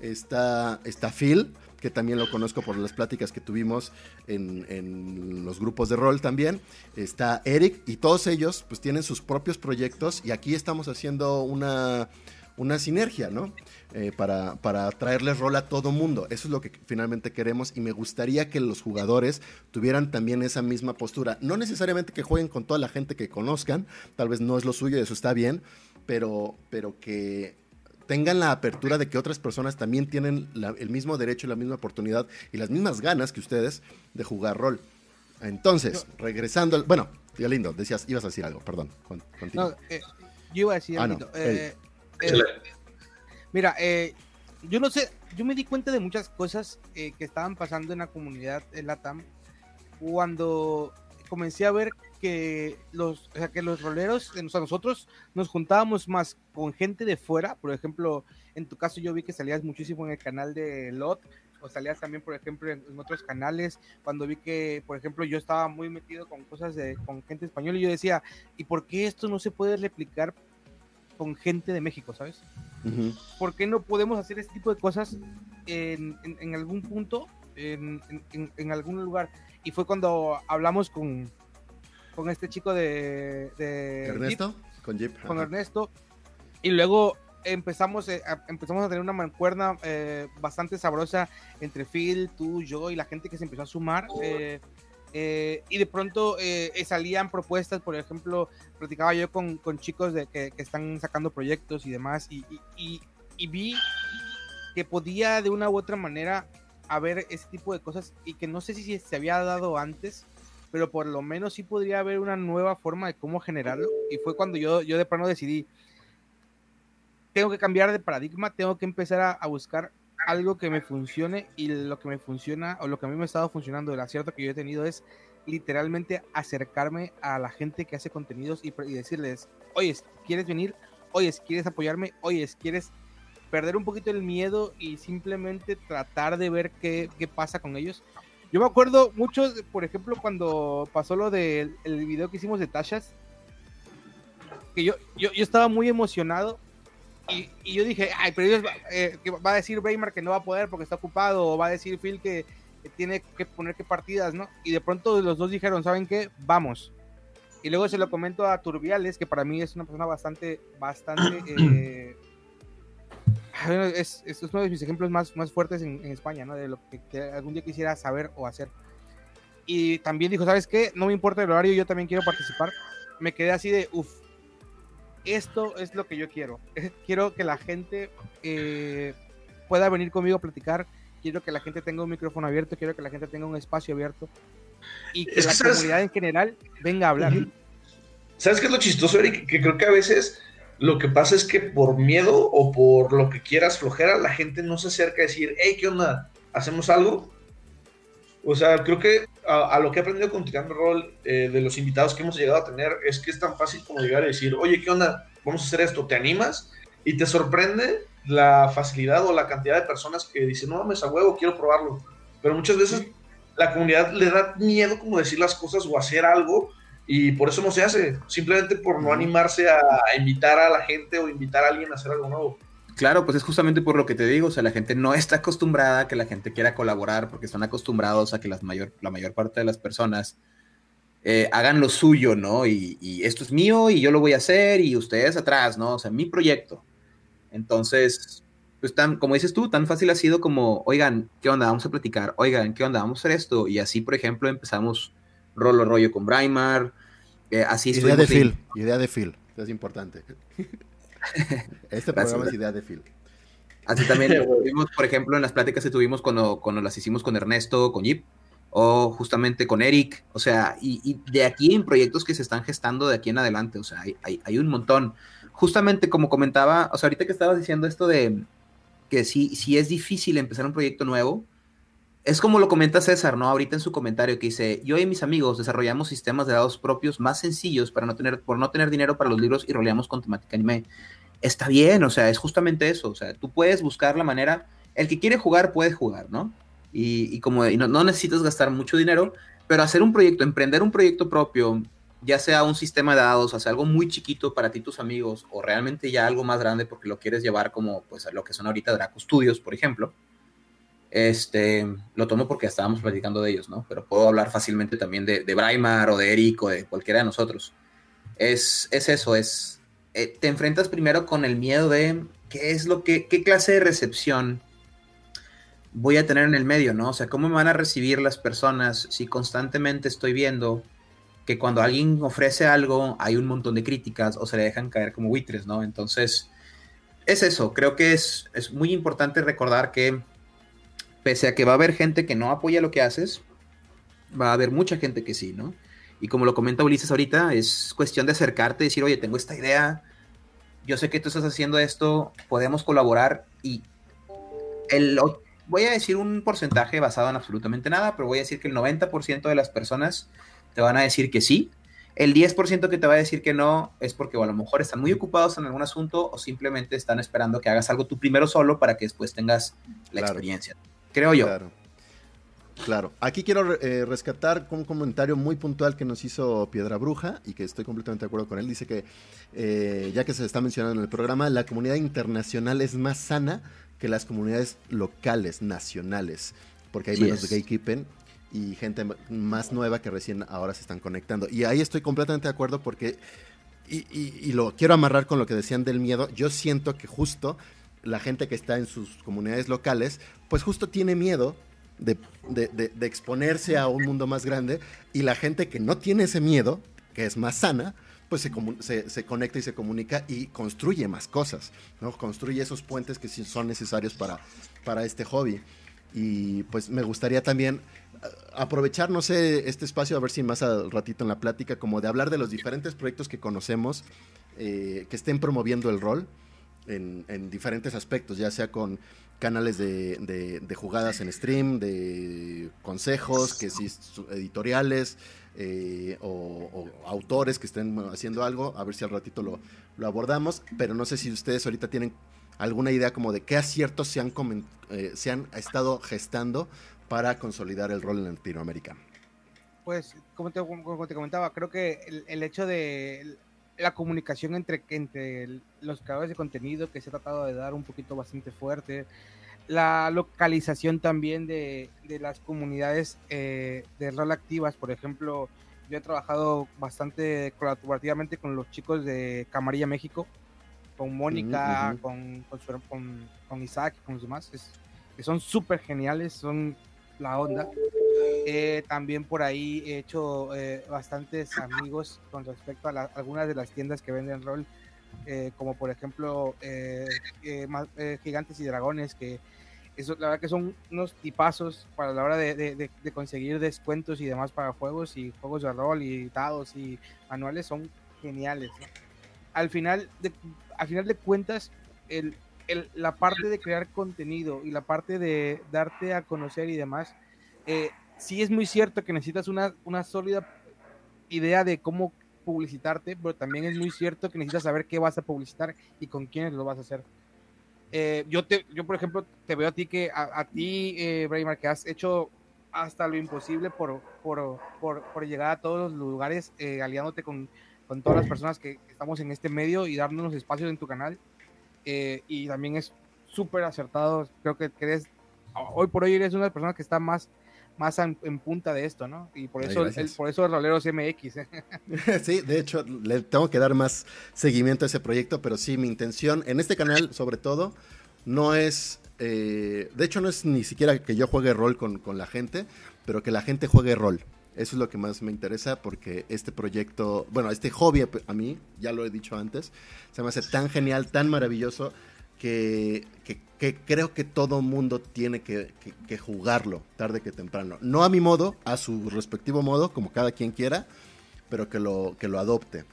S3: Está, está Phil, que también lo conozco por las pláticas que tuvimos en, los grupos de rol también. Está Eric y todos ellos pues tienen sus propios proyectos y aquí estamos haciendo una, una sinergia, ¿no? Eh, para, para, traerles rol a todo mundo. Eso es lo que finalmente queremos y me gustaría que los jugadores tuvieran también esa misma postura. No necesariamente que jueguen con toda la gente que conozcan, tal vez no es lo suyo y eso está bien, pero, pero que tengan la apertura de que otras personas también tienen el mismo derecho y la misma oportunidad y las mismas ganas que ustedes de jugar rol. Entonces, regresando al. Bueno, tío lindo, decías, ibas a decir algo, perdón.
S5: No, eh, yo iba a decir ah, eh, eh, mira, yo no sé, yo me di cuenta de muchas cosas que estaban pasando en la comunidad en Latam cuando comencé a ver que los, o sea, que los roleros, o sea, nosotros nos juntábamos más con gente de fuera, por ejemplo, en tu caso yo vi que salías muchísimo en el canal de Lot, o salías también, por ejemplo, en, otros canales, cuando vi que, por ejemplo, yo estaba muy metido con cosas de, con gente española y yo decía, ¿y por qué esto no se puede replicar con gente de México, sabes? ¿Por qué no podemos hacer este tipo de cosas en, en, algún punto, en, en, algún lugar? Y fue cuando hablamos con, con este chico de...
S3: Ernesto,
S5: con Jeep. Con Ernesto. Y luego empezamos, eh, a, empezamos a tener una mancuerna eh, bastante sabrosa entre Phil, tú, yo y la gente que se empezó a sumar. Eh, y de pronto salían propuestas, por ejemplo, platicaba yo con, con chicos de, que, que, están sacando proyectos y demás, y, y, y, vi que podía de una u otra manera haber ese tipo de cosas y que no sé si se había dado antes, pero por lo menos sí podría haber una nueva forma de cómo generarlo. Y fue cuando yo, yo de plano decidí, tengo que cambiar de paradigma, tengo que empezar a, buscar algo que me funcione y lo que me funciona o lo que a mí me ha estado funcionando, el acierto que yo he tenido es literalmente acercarme a la gente que hace contenidos y, decirles, oye, ¿quieres venir? Oye, ¿quieres apoyarme? Oye, ¿quieres perder un poquito el miedo y simplemente tratar de ver qué, qué pasa con ellos? Yo me acuerdo mucho, por ejemplo, cuando pasó lo del video que hicimos de Tashas, que yo, yo, yo estaba muy emocionado y, yo dije, ay, pero ellos, eh, va a decir Braymar que no va a poder porque está ocupado, o va a decir Phil que, tiene que poner qué partidas, ¿no? Y de pronto los dos dijeron, ¿saben qué? Vamos. Y luego se lo comento a Turbiales, que para mí es una persona bastante, bastante... Eh, es, es, uno de mis ejemplos más, más fuertes en, España, ¿no? De lo que, algún día quisiera saber o hacer. Y también dijo, ¿sabes qué? No me importa el horario, yo también quiero participar. Me quedé así de, uff, esto es lo que yo quiero. Quiero que la gente eh, pueda venir conmigo a platicar. Quiero que la gente tenga un micrófono abierto. Quiero que la gente tenga un espacio abierto. Y que la comunidad en general venga a hablar.
S2: ¿Sabes qué es lo chistoso, Eric? Que creo que a veces lo que pasa es que por miedo o por lo que quieras flojera, la gente no se acerca a decir, hey, ¿qué onda? ¿Hacemos algo? O sea, creo que a, lo que he aprendido con Tirando Rol eh, de los invitados que hemos llegado a tener es que es tan fácil como llegar y decir, oye, ¿qué onda? Vamos a hacer esto, ¿te animas? Y te sorprende la facilidad o la cantidad de personas que dicen, no mames, a huevo, quiero probarlo. Pero muchas veces la comunidad le da miedo como decir las cosas o hacer algo y por eso no se hace, simplemente por no animarse a invitar a la gente o invitar a alguien a hacer algo nuevo.
S4: Claro, pues es justamente por lo que te digo, o sea, la gente no está acostumbrada a que la gente quiera colaborar porque están acostumbrados a que las mayor, la mayor parte de las personas eh, hagan lo suyo, ¿no? Y, esto es mío y yo lo voy a hacer y ustedes atrás, ¿no? O sea, mi proyecto. Entonces, pues tan, como dices tú, tan fácil ha sido como, oigan, ¿qué onda? Vamos a platicar, oigan, ¿qué onda? Vamos a hacer esto. Y así, por ejemplo, empezamos Rolo Rollo con Braimar.
S3: Eh, así idea de Phil, idea de Phil, es importante. Este programa es idea de Phil.
S4: Así también tuvimos, por ejemplo, en las pláticas que tuvimos cuando, cuando las hicimos con Ernesto, con Jeep, o justamente con Eric, o sea, y, de aquí en proyectos que se están gestando de aquí en adelante, o sea, hay, hay, un montón. Justamente como comentaba, o sea, ahorita que estabas diciendo esto de que si, si es difícil empezar un proyecto nuevo, es como lo comenta César, ¿no? Ahorita en su comentario que dice, yo y mis amigos desarrollamos sistemas de dados propios más sencillos para no tener, por no tener dinero para los libros y roleamos con temática anime está bien, o sea, es justamente eso, o sea, tú puedes buscar la manera, el que quiere jugar puede jugar, ¿no? Y, como no, necesitas gastar mucho dinero, pero hacer un proyecto, emprender un proyecto propio, ya sea un sistema de dados, sea, algo muy chiquito para ti, tus amigos, o realmente ya algo más grande porque lo quieres llevar como, pues, a lo que son ahorita Draco Studios, por ejemplo, este, lo tomo porque estábamos platicando de ellos, ¿no? Pero puedo hablar fácilmente también de, de Braimar o de Eric o de cualquiera de nosotros. Es, es eso, es eh, te enfrentas primero con el miedo de qué es lo que, qué clase de recepción voy a tener en el medio, ¿no? O sea, cómo me van a recibir las personas si constantemente estoy viendo que cuando alguien ofrece algo hay un montón de críticas o se le dejan caer como buitres, ¿no? Entonces, es eso, creo que es, es muy importante recordar que pese a que va a haber gente que no apoya lo que haces, va a haber mucha gente que sí, ¿no? Y como lo comenta Ulises ahorita, es cuestión de acercarte y decir, oye, tengo esta idea, yo sé que tú estás haciendo esto, podemos colaborar y el, voy a decir un porcentaje basado en absolutamente nada, pero voy a decir que el 90% de las personas te van a decir que sí. El 10% que te va a decir que no es porque a lo mejor están muy ocupados en algún asunto o simplemente están esperando que hagas algo tú primero solo para que después tengas la experiencia. Creo yo.
S3: Claro. Claro, aquí quiero eh, rescatar un comentario muy puntual que nos hizo Piedra Bruja y que estoy completamente de acuerdo con él. Dice que, eh, ya que se está mencionando en el programa, la comunidad internacional es más sana que las comunidades locales, nacionales, porque hay menos de gatekeeping y gente más nueva que recién ahora se están conectando. Y ahí estoy completamente de acuerdo porque, y, y lo quiero amarrar con lo que decían del miedo, yo siento que justo la gente que está en sus comunidades locales, pues justo tiene miedo de, exponerse a un mundo más grande y la gente que no tiene ese miedo, que es más sana, pues se, se, conecta y se comunica y construye más cosas, ¿no? Construye esos puentes que son necesarios para, para este hobby. Y pues me gustaría también eh, aprovechar, no sé, este espacio, a ver si más al ratito en la plática, como de hablar de los diferentes proyectos que conocemos, eh, que estén promoviendo el rol en, en diferentes aspectos, ya sea con canales de, jugadas en stream, de consejos, que si editoriales eh, o, autores que estén haciendo algo, a ver si al ratito lo, abordamos, pero no sé si ustedes ahorita tienen alguna idea como de qué aciertos se han, eh, se han estado gestando para consolidar el rol en Latinoamérica.
S5: Pues, como te, comentaba, creo que el, hecho de la comunicación entre, entre los creadores de contenido que se ha tratado de dar un poquito bastante fuerte, la localización también de, las comunidades eh, de rol activas, por ejemplo, yo he trabajado bastante colaborativamente con los chicos de Camarilla México, con Mónica, con, con, con, Isaac con los demás, que son súper geniales, son la onda. Eh, también por ahí he hecho eh, bastantes amigos con respecto a algunas de las tiendas que venden rol, como por ejemplo Gigantes y Dragones, que eso, la verdad que son unos tipazos para la hora de, conseguir descuentos y demás para juegos y juegos de rol y dados y manuales son geniales. Al final de, al final de cuentas, el, la parte de crear contenido y la parte de darte a conocer y demás, eh, sí es muy cierto que necesitas una, una sólida idea de cómo publicitarte, pero también es muy cierto que necesitas saber qué vas a publicitar y con quiénes lo vas a hacer. Eh, yo, te, yo, por ejemplo, te veo a ti que, a, ti, eh, Braymar, que has hecho hasta lo imposible por, por, por, por llegar a todos los lugares, eh, aliándote con, con, todas las personas que estamos en este medio y darnos espacios en tu canal. Eh, y también es súper acertado. Creo que, que, eres, hoy por hoy eres una de las personas que está más más en, punta de esto, ¿no? Y por eso, el, por eso Roleros MX. ¿eh?
S3: sí, de hecho, le tengo que dar más seguimiento a ese proyecto, pero sí, mi intención en este canal, sobre todo, no es. Eh, de hecho, no es ni siquiera que yo juegue rol con, con, la gente, pero que la gente juegue rol. Eso es lo que más me interesa porque este proyecto, bueno, este hobby a mí, ya lo he dicho antes, se me hace tan genial, tan maravilloso que, creo que todo mundo tiene que, jugarlo tarde que temprano. No a mi modo, a su respectivo modo, como cada quien quiera, pero que lo, que lo adopte.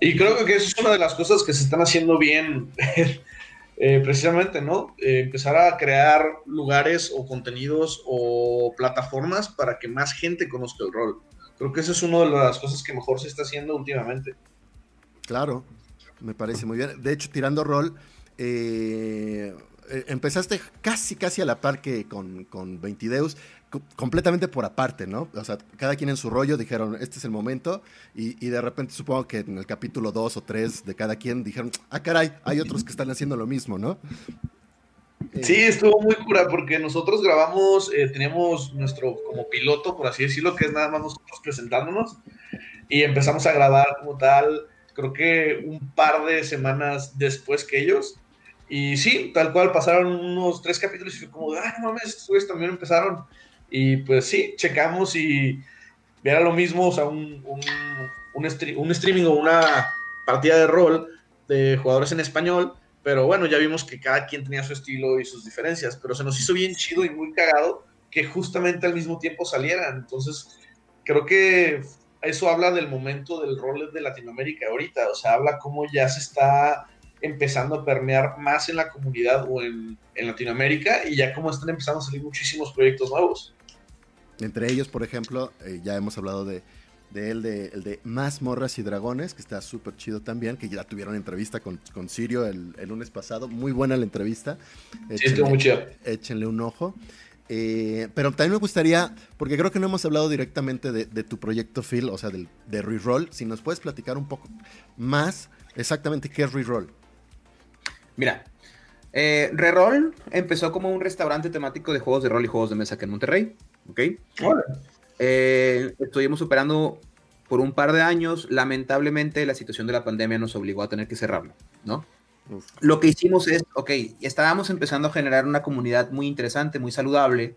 S2: Y creo que eso es una de las cosas que se están haciendo bien, eh, precisamente, ¿no? Eh, empezar a crear lugares o contenidos o plataformas para que más gente conozca el rol. Creo que esa es una de las cosas que mejor se está haciendo últimamente.
S3: Claro, me parece muy bien. De hecho, tirando rol, eh, eh, empezaste casi, casi a la par que con, con Veintideus, completamente por aparte, ¿no? O sea, cada quien en su rollo dijeron, este es el momento, y, de repente supongo que en el capítulo 2 o 3 de cada quien dijeron, ah, caray, hay otros que están haciendo lo mismo, ¿no?
S2: Sí, estuvo muy cura porque nosotros grabamos, eh, tenemos nuestro como piloto, por así decirlo, que es nada más nosotros presentándonos, y empezamos a grabar como tal creo que un par de semanas después que ellos. Y sí, tal cual, pasaron unos tres capítulos y fue como, ah, no mames, estos también empezaron. Y pues sí, checamos y era lo mismo, o sea, un, un, un, streaming o una partida de rol de jugadores en español pero bueno, ya vimos que cada quien tenía su estilo y sus diferencias, pero se nos hizo bien chido y muy cagado que justamente al mismo tiempo salieran. Entonces, creo que eso habla del momento del rol de Latinoamérica ahorita, o sea, habla cómo ya se está empezando a permear más en la comunidad o en, Latinoamérica y ya como están empezando a salir muchísimos proyectos nuevos.
S3: Entre ellos, por ejemplo, eh, ya hemos hablado de, de él, de, el de Más Morras y Dragones, que está súper chido también, que ya tuvieron entrevista con, con Sirio el, lunes pasado. Muy buena la entrevista.
S2: Échenle, sí, muy chido.
S3: Échenle un ojo. Eh, pero también me gustaría, porque creo que no hemos hablado directamente de, tu proyecto Phil, o sea, del, de Reroll, si nos puedes platicar un poco más exactamente qué es Reroll.
S4: Mira, eh, Reroll empezó como un restaurante temático de juegos de rol y juegos de mesa aquí en Monterrey, ¿ok? Eh, estuvimos operando por un par de años. Lamentablemente, la situación de la pandemia nos obligó a tener que cerrarlo, ¿no? Lo que hicimos es, ok, estábamos empezando a generar una comunidad muy interesante, muy saludable.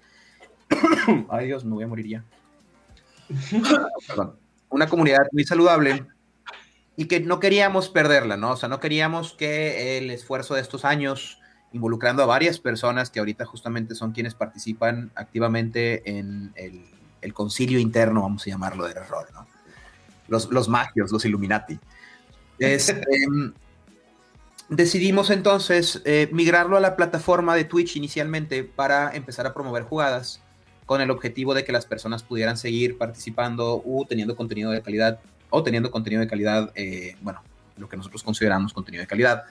S4: Ay Dios, me voy a morir ya. Perdón. Una comunidad muy saludable y que no queríamos perderla, ¿no? O sea, no queríamos que el esfuerzo de estos años, involucrando a varias personas que ahorita justamente son quienes participan activamente en el el concilio interno, vamos a llamarlo, del error, ¿no? Los, los magios, los Illuminati. Este, decidimos entonces eh, migrarlo a la plataforma de Twitch inicialmente para empezar a promover jugadas con el objetivo de que las personas pudieran seguir participando o teniendo contenido de calidad o teniendo contenido de calidad, eh, bueno, lo que nosotros consideramos contenido de calidad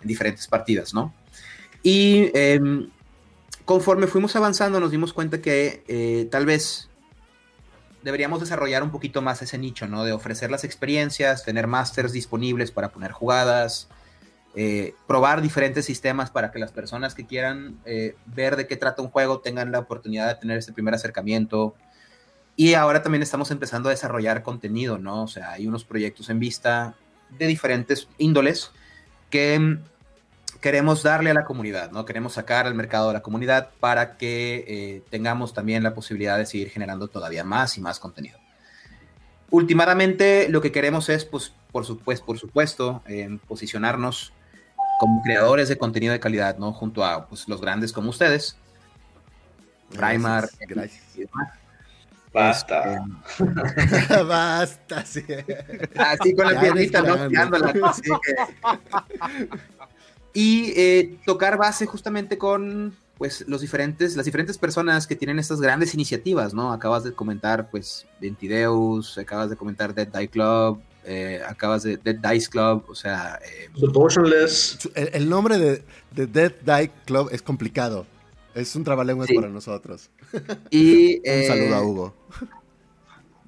S4: en diferentes partidas, ¿no? Y em, conforme fuimos avanzando nos dimos cuenta que eh, tal vez deberíamos desarrollar un poquito más ese nicho, ¿no? De ofrecer las experiencias, tener masters disponibles para poner jugadas, eh, probar diferentes sistemas para que las personas que quieran eh, ver de qué trata un juego tengan la oportunidad de tener ese primer acercamiento. Y ahora también estamos empezando a desarrollar contenido, ¿no? O sea, hay unos proyectos en vista de diferentes índoles que queremos darle a la comunidad, ¿no? Queremos sacar al mercado de la comunidad para que eh, tengamos también la posibilidad de seguir generando todavía más y más contenido. Últimamente lo que queremos es, pues, por supuesto, por supuesto posicionarnos como creadores de contenido de calidad, ¿no? Junto a pues, los grandes como ustedes. Primar. Gracias.
S2: Basta.
S3: Este, Basta, sí.
S4: Así con la piernita, ¿no? Así que y eh, tocar base justamente con pues los diferentes, las diferentes personas que tienen estas grandes iniciativas, ¿no? Acabas de comentar, pues, Ventideus, acabas de comentar Dead Die Club, eh, acabas de Dead Dice Club, o sea...
S2: Eh, Proportionless.
S3: El, nombre de, de, Dead Die Club es complicado. Es un trabalenguas para nosotros.
S4: Y,
S3: un saludo a Hugo.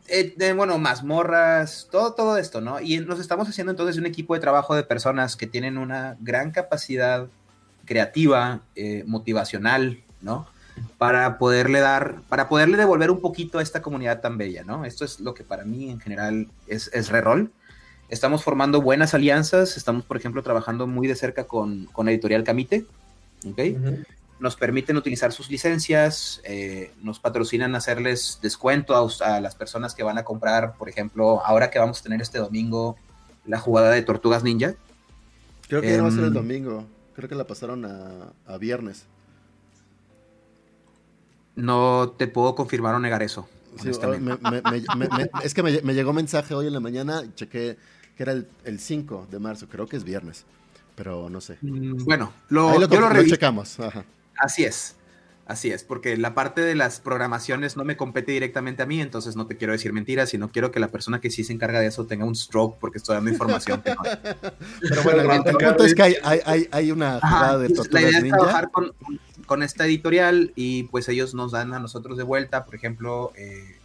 S4: Eh, bueno, mazmorras, todo, todo esto, ¿no? Y nos estamos haciendo entonces un equipo de trabajo de personas que tienen una gran capacidad creativa, eh, motivacional, ¿no? Para poderle dar, para poderle devolver un poquito a esta comunidad tan bella, ¿no? Esto es lo que para mí en general es, es Reroll. Estamos formando buenas alianzas, estamos, por ejemplo, trabajando muy de cerca con, con Editorial Camite, ¿ok? nos permiten utilizar sus licencias, eh, nos patrocinan hacerles descuento a, las personas que van a comprar, por ejemplo, ahora que vamos a tener este domingo la jugada de Tortugas Ninja.
S3: Creo que ya va a ser el em, domingo, creo que la pasaron a, viernes.
S4: No te puedo confirmar o negar eso.
S3: es que me, llegó mensaje hoy en la mañana, chequé que era el, 5 de marzo, creo que es viernes, pero no sé.
S4: Mm, bueno, lo,
S3: yo lo, lo checamos. Ajá.
S4: Así es. Así es, porque la parte de las programaciones no me compete directamente a mí, entonces no te quiero decir mentiras, sino quiero que la persona que sí se encarga de eso tenga un stroke porque estoy dando información.
S3: Pero bueno, el, punto es que hay, una jugada de
S4: La idea es trabajar con, esta editorial y pues ellos nos dan a nosotros de vuelta, por ejemplo, eh,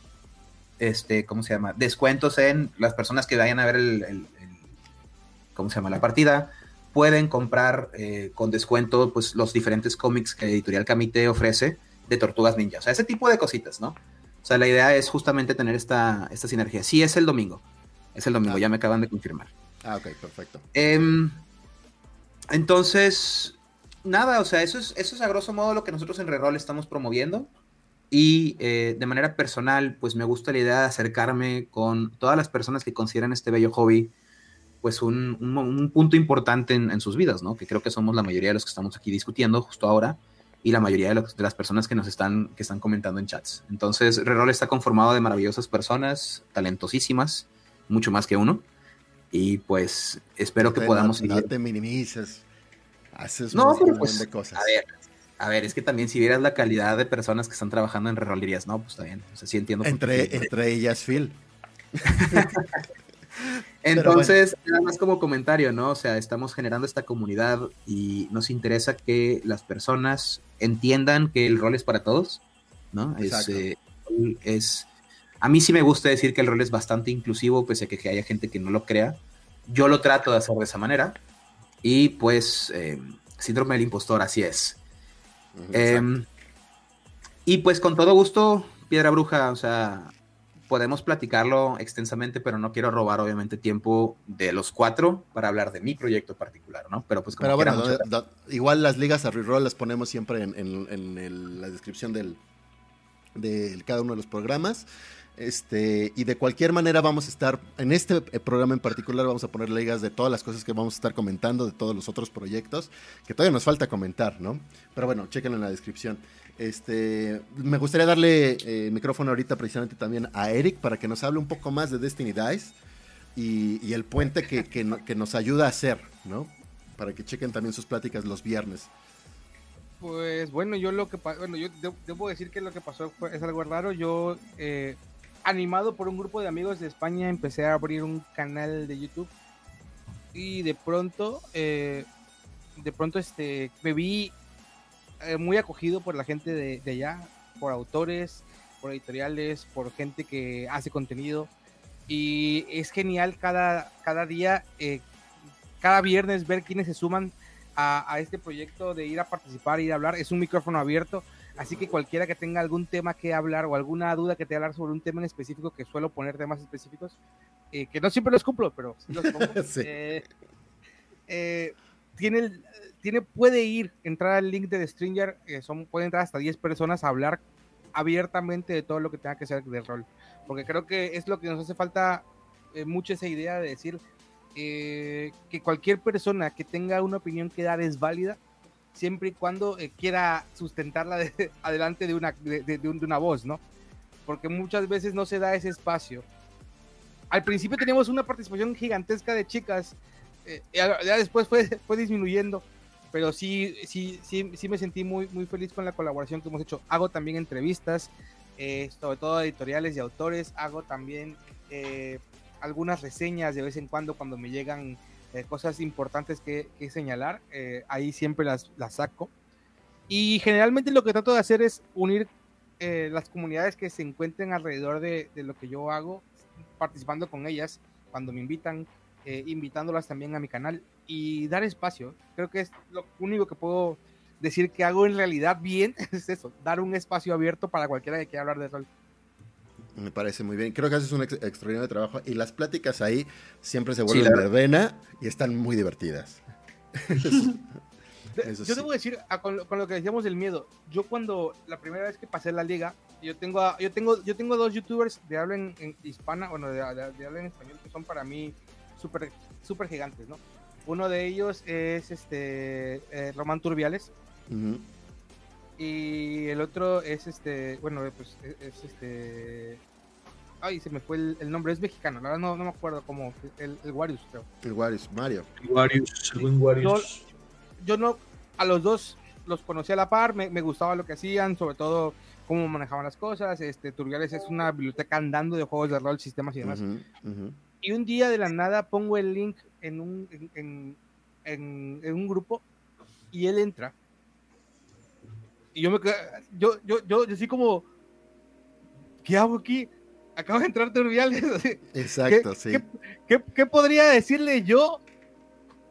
S4: este, ¿cómo se llama? Descuentos en las personas que vayan a ver el ¿cómo se llama? La partida pueden comprar eh, con descuento pues, los diferentes cómics que Editorial Camite ofrece de Tortugas Ninja. O sea, ese tipo de cositas, ¿no? O sea, la idea es justamente tener esta, esta sinergia. Sí, es el domingo. Es el domingo, ah. ya me acaban de confirmar.
S3: Ah, ok, perfecto.
S4: Em, entonces, nada, o sea, eso es, eso es a grosso modo lo que nosotros en Reroll estamos promoviendo. Y eh, de manera personal, pues me gusta la idea de acercarme con todas las personas que consideran este bello hobby pues un, punto importante en, sus vidas, ¿no? Que creo que somos la mayoría de los que estamos aquí discutiendo justo ahora y la mayoría de, las personas que nos están, que están comentando en chats. Entonces, Reroll está conformado de maravillosas personas, talentosísimas, mucho más que uno. Y pues espero que podamos
S3: no, No te minimices. Haces
S4: un montón pues, de cosas. A ver, a ver, es que también si vieras la calidad de personas que están trabajando en Reroll dirías, no, pues está bien. O sea, sí entiendo.
S3: Entre, entre ellas, Phil.
S4: Entonces, nada más como comentario, ¿no? O sea, estamos generando esta comunidad y nos interesa que las personas entiendan que el rol es para todos, ¿no? Es, eh, es, a mí sí me gusta decir que el rol es bastante inclusivo, pese a que haya gente que no lo crea. Yo lo trato de hacer de esa manera. Y pues, eh, síndrome del impostor, así es. Em, y pues con todo gusto, Piedra Bruja, o sea, podemos platicarlo extensamente, pero no quiero robar obviamente tiempo de los cuatro para hablar de mi proyecto particular, ¿no? Pero pues como
S3: bueno, igual las ligas a reroll las ponemos siempre en, la descripción del, de cada uno de los programas. Este, y de cualquier manera vamos a estar, en este programa en particular vamos a poner ligas de todas las cosas que vamos a estar comentando, de todos los otros proyectos, que todavía nos falta comentar, ¿no? Pero bueno, chequenlo en la descripción. Este, me gustaría darle eh, micrófono ahorita precisamente también a Eric para que nos hable un poco más de Destiny Dice y, el puente que, nos ayuda a hacer, ¿no? Para que chequen también sus pláticas los viernes.
S5: Pues bueno, yo lo que bueno, yo debo decir que lo que pasó es algo raro. Yo, eh, animado por un grupo de amigos de España, empecé a abrir un canal de YouTube y de pronto, eh, de pronto, este, me vi eh, muy acogido por la gente de, allá, por autores, por editoriales, por gente que hace contenido. Y es genial cada, cada día, eh, cada viernes ver quiénes se suman a, este proyecto de ir a participar, ir a hablar. Es un micrófono abierto, así que cualquiera que tenga algún tema que hablar o alguna duda que te hablar sobre un tema en específico, que suelo poner temas específicos, eh, que no siempre los cumplo, pero sí los pongo. tiene el, tiene, puede ir, entrar al link de Stringer, eh, son, puede entrar hasta 10 personas a hablar abiertamente de todo lo que tenga que ser del rol. Porque creo que es lo que nos hace falta eh, mucho esa idea de decir eh, que cualquier persona que tenga una opinión que dar es válida, siempre y cuando quiera sustentarla adelante de una, de, una voz, ¿no? Porque muchas veces no se da ese espacio. Al principio teníamos una participación gigantesca de chicas, ya después fue, fue disminuyendo pero sí, sí, sí, sí me sentí muy, muy feliz con la colaboración que hemos hecho. Hago también entrevistas, eh, sobre todo editoriales y autores. Hago también eh, algunas reseñas de vez en cuando cuando me llegan eh, cosas importantes que, señalar. ahí siempre las, las, saco. Y generalmente lo que trato de hacer es unir las comunidades que se encuentren alrededor de, de, lo que yo hago, participando con ellas cuando me invitan, invitándolas también a mi canal y dar espacio. Creo que es lo único que puedo decir que hago en realidad bien, es eso, dar un espacio abierto para cualquiera que quiera hablar de rol.
S3: Me parece muy bien. Creo que haces un extraordinario trabajo y las pláticas ahí siempre se vuelven de vena y están muy divertidas.
S5: yo debo decir, ah, con, lo, que decíamos del miedo, yo cuando la primera vez que pasé la liga, yo tengo, yo tengo, yo tengo dos youtubers de habla en, hispana, bueno, de, de, habla en español, que son para mí súper super gigantes, ¿no? Uno de ellos es este eh, Román Turbiales. Y el otro es este, bueno, pues e, es, este. Ay, se me fue el, nombre, es mexicano, la verdad no, no me acuerdo cómo. El, el Warius, creo.
S3: El Warius, Mario.
S2: El Warius, el buen Warius.
S5: Yo, no, a los dos los conocí a la par, me, me, gustaba lo que hacían, sobre todo cómo manejaban las cosas. Este, Turbiales es una biblioteca andando de juegos de rol, sistemas y demás y un día de la nada pongo el link en un, en, en, un grupo y él entra. Y yo me yo, yo, yo, yo así como, ¿qué hago aquí? Acabo de entrar Turbiales.
S3: Exacto, sí.
S5: ¿qué, qué, podría decirle yo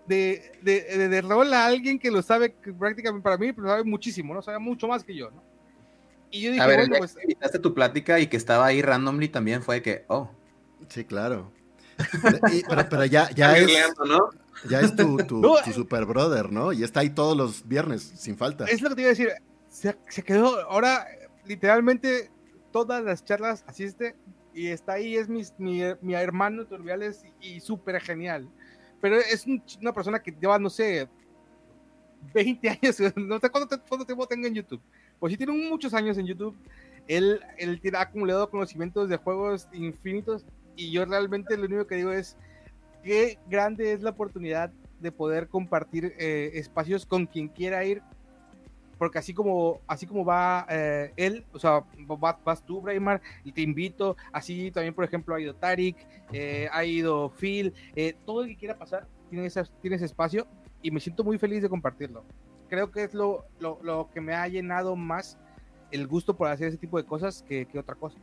S5: de, de, de, rol a alguien que lo sabe prácticamente para mí, pero sabe muchísimo, ¿no? Sabe mucho más que yo, ¿no?
S4: Y yo dije, a ver, bueno, pues. invitaste tu plática y que estaba ahí randomly también fue que, oh.
S3: Sí, claro pero, ya, ya es, ya es tu, tu, super brother, ¿no? Y está ahí todos los viernes, sin falta.
S5: Es lo que te iba a decir. Se, quedó, ahora literalmente todas las charlas asiste y está ahí, es mi, mi, hermano Turbiales y, súper genial. pero es una persona que lleva, no sé, 20 años, no sé cuánto, tiempo tenga en YouTube. Pues sí tiene muchos años en YouTube. Él, él ha acumulado conocimientos de juegos infinitos y yo realmente lo único que digo es qué grande es la oportunidad de poder compartir eh, espacios con quien quiera ir porque así como, así como va eh, él, o sea, vas, tú, Braimar, y te invito, así también, por ejemplo, ha ido Tarik, eh, ha ido Phil, eh, todo el que quiera pasar tiene, tiene ese espacio y me siento muy feliz de compartirlo. Creo que es lo, lo, lo, que me ha llenado más el gusto por hacer ese tipo de cosas que, que otra cosa.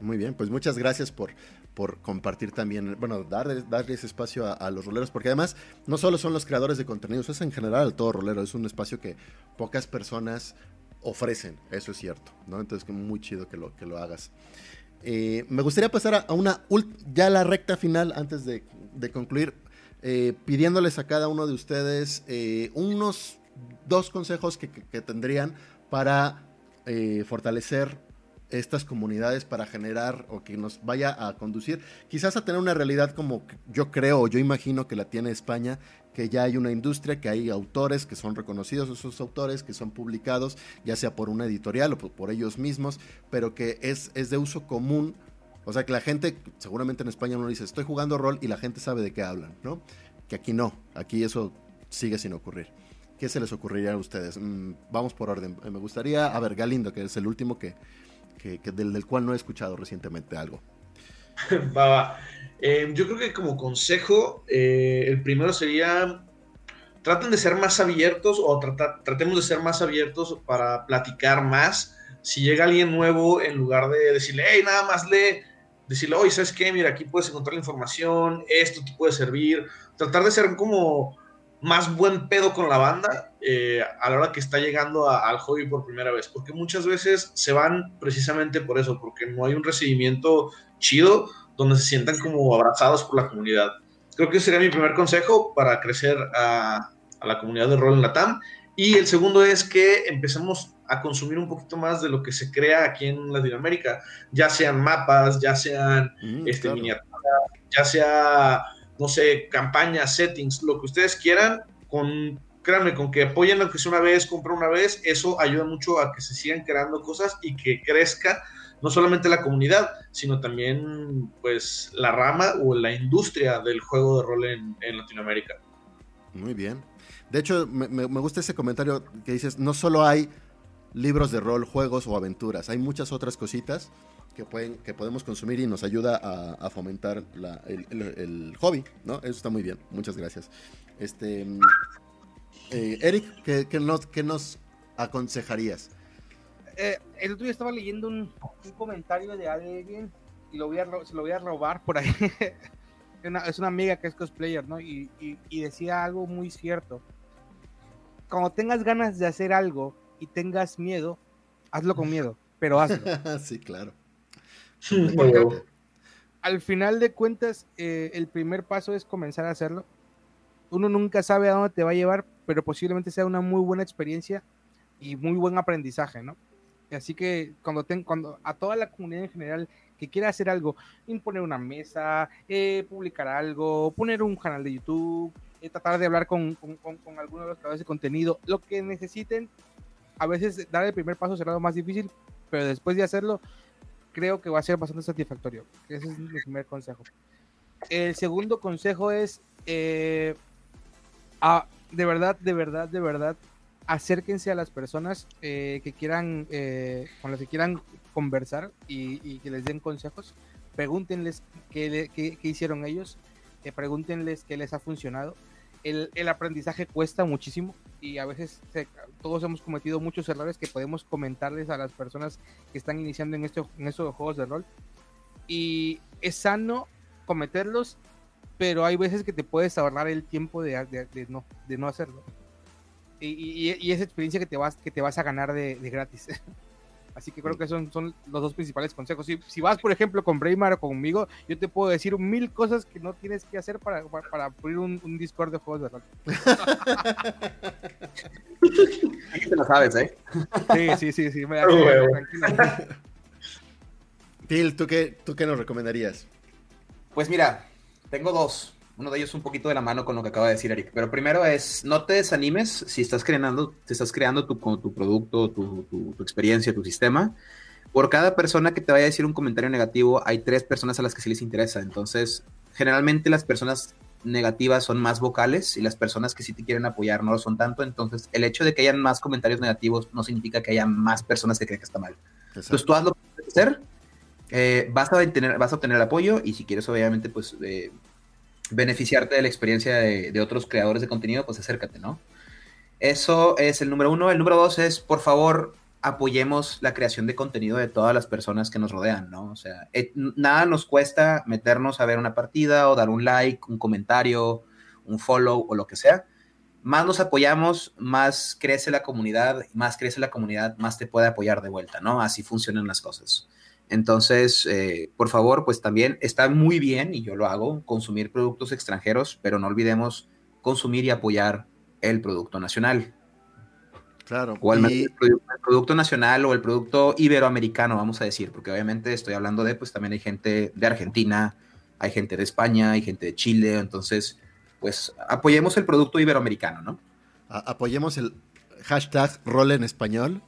S3: Muy bien, pues muchas gracias por, por compartir también, bueno, darle, darle ese espacio a, los roleros, porque además no solo son los creadores de contenidos, es en general todo rolero, es un espacio que pocas personas ofrecen, eso es cierto, ¿no? Entonces, muy chido que lo, que lo hagas. Eh, me gustaría pasar a, una, ya la recta final, antes de, concluir, eh, pidiéndoles a cada uno de ustedes eh, unos dos consejos que, que tendrían para fortalecer estas comunidades para generar o que nos vaya a conducir quizás a tener una realidad como yo creo yo imagino que la tiene España, que ya hay una industria, que hay autores que son reconocidos esos autores, que son publicados ya sea por una editorial o por, ellos mismos, pero que es, es de uso común. O sea que la gente, seguramente en España uno dice, estoy jugando rol y la gente sabe de qué hablan, ¿no? Que aquí no, aquí eso sigue sin ocurrir. ¿Qué se les ocurriría a ustedes? Mm, vamos por orden. Me gustaría, a ver, Galindo, que es el último que, que, del, cual no he escuchado recientemente algo.
S2: va, eh, yo creo que como consejo, eh, el primero sería traten de ser más abiertos o tratemos de ser más abiertos para platicar más. Si llega alguien nuevo, en lugar de decirle, hey, nada más lee, decirle, oye, ¿sabes qué? Mira, aquí puedes encontrar la información, esto te puede servir. Tratar de ser como más buen pedo con la banda eh, a la hora que está llegando al hobby por primera vez, porque muchas veces se van precisamente por eso, porque no hay un recibimiento chido donde se sientan como abrazados por la comunidad. Creo que ese sería mi primer consejo para crecer a, la comunidad de rol en la TAM. Y el segundo es que empecemos a consumir un poquito más de lo que se crea aquí en Latinoamérica, ya sean mapas, ya sean mm, este, miniaturas, ya sea no sé, campañas, settings, lo que ustedes quieran, con, créanme, con que apoyen lo que sea una vez, compren una vez, eso ayuda mucho a que se sigan creando cosas y que crezca no solamente la comunidad, sino también pues la rama o la industria del juego de rol en, Latinoamérica.
S3: Muy bien. De hecho, me, me, gusta ese comentario que dices, no solo hay libros de rol, juegos o aventuras, hay muchas otras cositas que, pueden, que podemos consumir y nos ayuda a, fomentar el, hobby, ¿no? Eso está muy bien, muchas gracias. Este, eh, Eric, ¿qué, nos, aconsejarías?
S5: Eh, el otro día estaba leyendo un, comentario de alguien y lo voy a, se lo voy a robar por ahí. es una amiga que es cosplayer, ¿no? Y, y decía algo muy cierto. Cuando tengas ganas de hacer algo y tengas miedo, hazlo con miedo, pero hazlo.
S3: sí, claro
S5: al final de cuentas, eh, el primer paso es comenzar a hacerlo. Uno nunca sabe a dónde te va a llevar, pero posiblemente sea una muy buena experiencia y muy buen aprendizaje, ¿no? Así que cuando, cuando a toda la comunidad en general que quiera hacer algo, imponer una mesa, eh, publicar algo, poner un canal de YouTube, eh, tratar de hablar con, con, con, alguno de los creadores de contenido, lo que necesiten, a veces dar el primer paso será lo más difícil, pero después de hacerlo, creo que va a ser bastante satisfactorio. Ese es mi primer consejo. El segundo consejo es, eh, de verdad, de verdad, de verdad, acérquense a las personas eh, que quieran, eh, con las que quieran conversar y, que les den consejos. Pregúntenles qué, qué, hicieron ellos, pregúntenles qué les ha funcionado. El, el aprendizaje cuesta muchísimo y a veces todos hemos cometido muchos errores que podemos comentarles a las personas que están iniciando en, este, en estos juegos de rol. Y es sano cometerlos, pero hay veces que te puedes ahorrar el tiempo de, de, no, de no hacerlo. Y, y, esa experiencia que te vas, que te vas a ganar de, gratis. Así que creo que son, son los dos principales consejos. Si, si vas, por ejemplo, con Braymar o conmigo, yo te puedo decir mil cosas que no tienes que hacer para, para, abrir un, un, Discord de juegos de rol.
S4: te lo sabes, ¿eh?
S5: Sí, sí, sí, sí. Me da
S3: Phil, ¿tú qué, ¿tú qué nos recomendarías?
S4: Pues mira, tengo dos. Uno de ellos un poquito de la mano con lo que acaba de decir Eric. Pero primero es, no te desanimes si estás creando, te estás creando tu, tu producto, tu, tu, tu, experiencia, tu sistema. Por cada persona que te vaya a decir un comentario negativo, hay tres personas a las que sí les interesa. Entonces, generalmente las personas negativas son más vocales y las personas que sí te quieren apoyar no lo son tanto. Entonces, el hecho de que hayan más comentarios negativos no significa que haya más personas que creen que está mal. Entonces, tú haz lo que hacer, eh, vas, a obtener, vas a obtener el apoyo y si quieres, obviamente, pues eh, beneficiarte de la experiencia de, otros creadores de contenido, pues acércate, ¿no? Eso es el número uno. El número dos es, por favor, apoyemos la creación de contenido de todas las personas que nos rodean, ¿no? O sea, eh, nada nos cuesta meternos a ver una partida o dar un like, un comentario, un follow o lo que sea. Más nos apoyamos, más crece la comunidad, más crece la comunidad, más te puede apoyar de vuelta, ¿no? Así funcionan las cosas. Entonces, eh, por favor, pues también está muy bien, y yo lo hago, consumir productos extranjeros, pero no olvidemos consumir y apoyar el producto nacional.
S3: Claro.
S4: O el, producto, nacional o el producto iberoamericano, vamos a decir, porque obviamente estoy hablando de, pues también hay gente de Argentina, hay gente de España, hay gente de Chile, entonces, pues apoyemos el producto iberoamericano, ¿no?
S3: apoyemos el hashtag rol en español.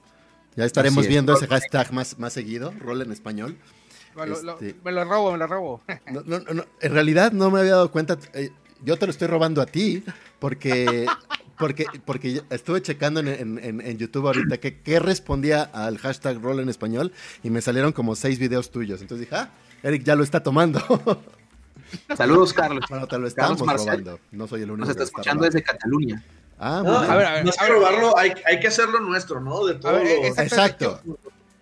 S3: Ya estaremos viendo ese hashtag más, más seguido, rol en español.
S5: Este me lo robo, me lo robo.
S3: en realidad no me había dado cuenta. Eh, yo te lo estoy robando a ti, porque porque, porque estuve checando en, YouTube ahorita que, qué respondía al hashtag rol en español y me salieron como seis videos tuyos. Entonces dije, ah, Eric ya lo está tomando.
S4: Saludos, Carlos.
S3: Bueno, te lo estamos robando. No soy el único.
S4: Nos está escuchando desde Cataluña.
S2: Ah, no, a ver, a ver, no es robarlo, hay, hay, que hacerlo nuestro, ¿no? De todo.
S3: Exacto.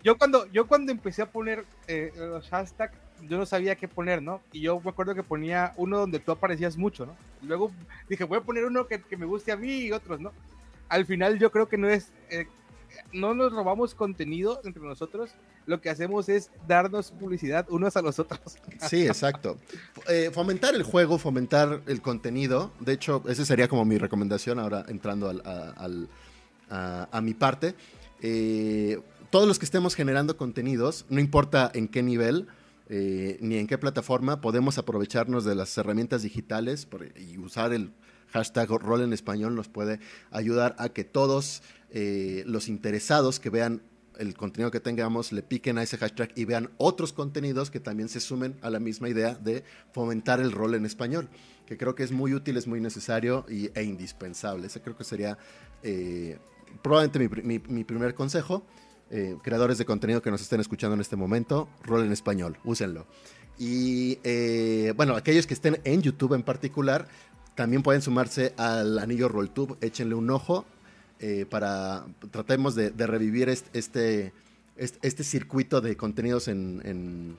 S5: Yo, cuando, yo cuando empecé a poner eh, los hashtags yo no sabía qué poner, ¿no? Y yo me acuerdo que ponía uno donde tú aparecías mucho, ¿no? luego dije, voy a poner uno que, me guste a mí y otros, ¿no? Al final yo creo que no es, eh, no nos robamos contenido entre nosotros, lo que hacemos es darnos publicidad unos a los otros.
S3: Sí, exacto. Eh, fomentar el juego, fomentar el contenido, de hecho, esa sería como mi recomendación ahora entrando al, a, mi parte. Eh, todos los que estemos generando contenidos, no importa en qué nivel, eh, ni en qué plataforma podemos aprovecharnos de las herramientas digitales y usar el hashtag rol en español nos puede ayudar a que todos eh, los interesados que vean el contenido que tengamos le piquen a ese hashtag y vean otros contenidos que también se sumen a la misma idea de fomentar el rol en español, que creo que es muy útil, es muy necesario y, e indispensable. Ese creo que sería eh, probablemente mi primer consejo. Eh, creadores de contenido que nos estén escuchando en este momento, rol en español, úsenlo. Y bueno, aquellos que estén en YouTube en particular, también pueden sumarse al anillo RollTube, échenle un ojo eh, para, tratemos de, revivir este, este, este, circuito de contenidos en,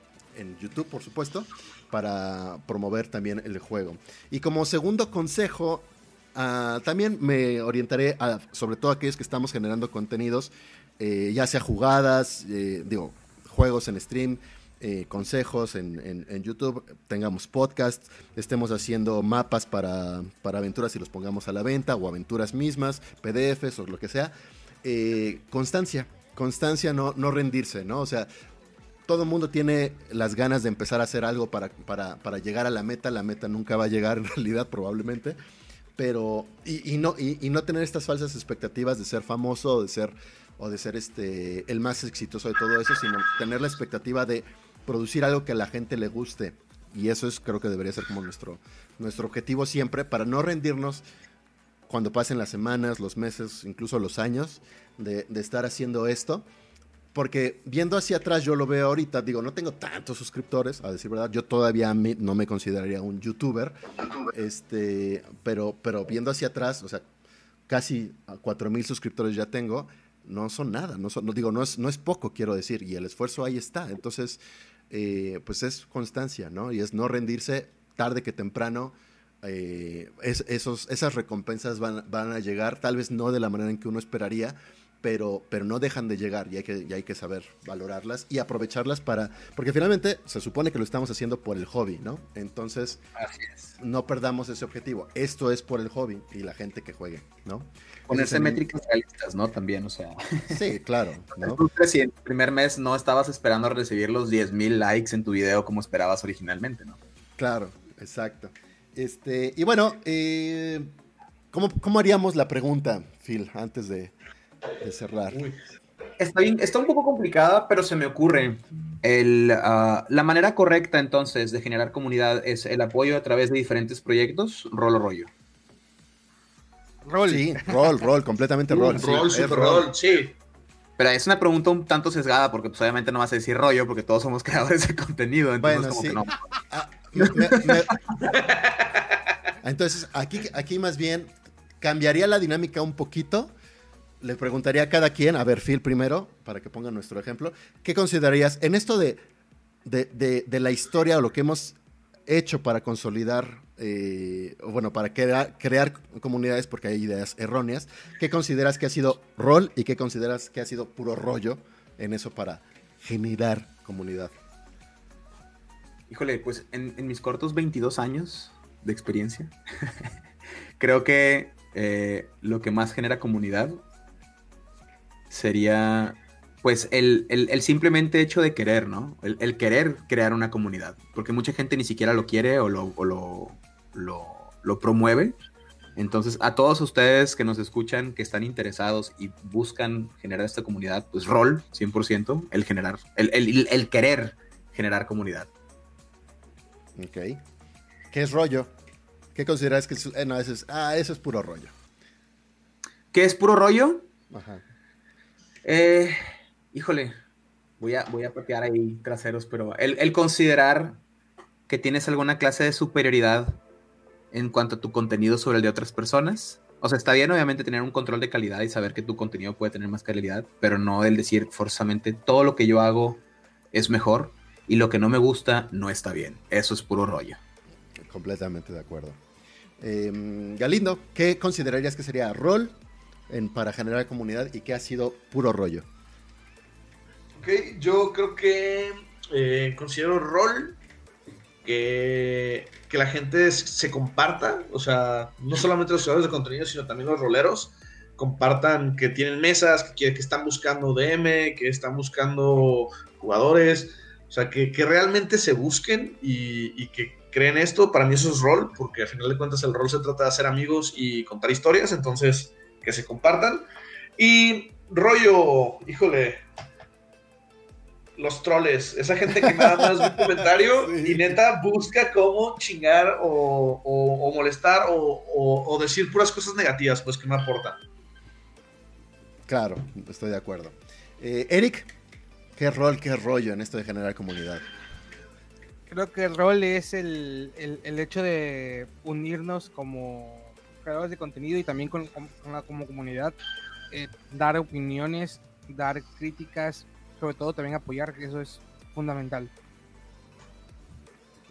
S3: YouTube, por supuesto, para promover también el juego. Y como segundo consejo, ah, también me orientaré a, sobre todo aquellos que estamos generando contenidos eh, ya sea jugadas, eh, digo, juegos en stream, eh, consejos en, YouTube, tengamos podcast, estemos haciendo mapas para, aventuras y los pongamos a la venta, o aventuras mismas, PDFs o lo que sea. constancia, constancia, no, no rendirse, ¿no? O sea, todo el mundo tiene las ganas de empezar a hacer algo para, para, llegar a la meta, la meta nunca va a llegar en realidad probablemente, pero y, no, y, no tener estas falsas expectativas de ser famoso, de ser o de ser este el más exitoso de todo eso, sino tener la expectativa de producir algo que a la gente le guste. Y eso es creo que debería ser como nuestro, nuestro objetivo siempre, para no rendirnos cuando pasen las semanas, los meses, incluso los años de, estar haciendo esto. Porque viendo hacia atrás, yo lo veo ahorita, digo, no tengo tantos suscriptores, a decir verdad, yo todavía no me consideraría un youtuber, este, pero, pero viendo hacia atrás, o sea, casi cuatro mil suscriptores ya tengo, no son nada, no, no digo, no es, no es poco, quiero decir, y el esfuerzo ahí está. Entonces, eh, pues es constancia, ¿no? Y es no rendirse tarde que temprano. Eh, esos, esas recompensas van, van, a llegar, tal vez no de la manera en que uno esperaría, pero, pero no dejan de llegar y hay, que, y hay que saber valorarlas y aprovecharlas para, porque finalmente se supone que lo estamos haciendo por el hobby, ¿no? Entonces, no perdamos ese objetivo. Esto es por el hobby y la gente que juegue, ¿no?
S4: Ponerse métricas realistas, ¿no? También, o sea.
S3: Sí, claro. ¿no?
S4: Si en el primer mes no estabas esperando recibir los 10.000 likes en tu video como esperabas originalmente, ¿no?
S3: Claro, exacto. Este, y bueno, eh, ¿cómo, haríamos la pregunta, Phil, antes de, cerrar?
S4: Está, bien, está un poco complicada, pero se me ocurre. El, ah, la manera correcta entonces de generar comunidad es el apoyo a través de diferentes proyectos, rol o rollo.
S3: Rol. Sí, rol, rol, completamente rol.
S2: Rol, super rol, sí.
S4: Pero es una pregunta un tanto sesgada porque pues, obviamente no vas a decir rollo porque todos somos creadores de contenido. Entonces, bueno, sí. no. Ah,
S3: entonces, aquí, aquí más bien cambiaría la dinámica un poquito. Le preguntaría a cada quien, a ver, Phil primero, para que ponga nuestro ejemplo, ¿qué considerarías en esto de, de la historia o lo que hemos hecho para consolidar eh, bueno, para crear, crear comunidades porque hay ideas erróneas. ¿Qué consideras que ha sido rol y qué consideras que ha sido puro rollo en eso para generar comunidad?
S4: Híjole, pues en, mis cortos 22 años de experiencia, creo que eh, lo que más genera comunidad sería pues el, simplemente hecho de querer, ¿no? El, querer crear una comunidad, porque mucha gente ni siquiera lo quiere o lo, lo, promueve. Entonces, a todos ustedes que nos escuchan, que están interesados y buscan generar esta comunidad, pues rol, 100%, el generar, el, querer generar comunidad.
S3: Ok. ¿Qué es rollo? ¿Qué consideras que es? Eh, no, eso es, ah, eso es puro rollo.
S4: ¿Qué es puro rollo? Ajá. Eh, híjole, voy a, voy a patear ahí traseros, pero el considerar que tienes alguna clase de superioridad en cuanto a tu contenido sobre el de otras personas. O sea, está bien obviamente tener un control de calidad y saber que tu contenido puede tener más calidad, pero no el decir forzosamente todo lo que yo hago es mejor y lo que no me gusta no está bien. Eso es puro rollo.
S3: Completamente de acuerdo. Em, Galindo, ¿qué considerarías que sería rol en, para generar comunidad y qué ha sido puro rollo?
S2: Ok, yo creo que eh, considero rol que, la gente se comparta, o sea, no solamente los creadores de contenido, sino también los roleros, compartan que tienen mesas, que, que están buscando DM, que están buscando jugadores, o sea, que, realmente se busquen y, que creen esto. Para mí eso es rol, porque al final de cuentas el rol se trata de hacer amigos y contar historias, entonces que se compartan. Y rollo, híjole, los troles, esa gente que nada más un comentario y neta busca cómo chingar o, molestar o, decir puras cosas negativas, pues que no aportan.
S3: Claro, estoy de acuerdo. Eh, Eric, ¿qué rol, qué rollo en esto de generar comunidad?
S5: Creo que el rol es el, hecho de unirnos como creadores de contenido y también con, como comunidad, eh, dar opiniones, dar críticas, sobre todo también apoyar, que eso es fundamental.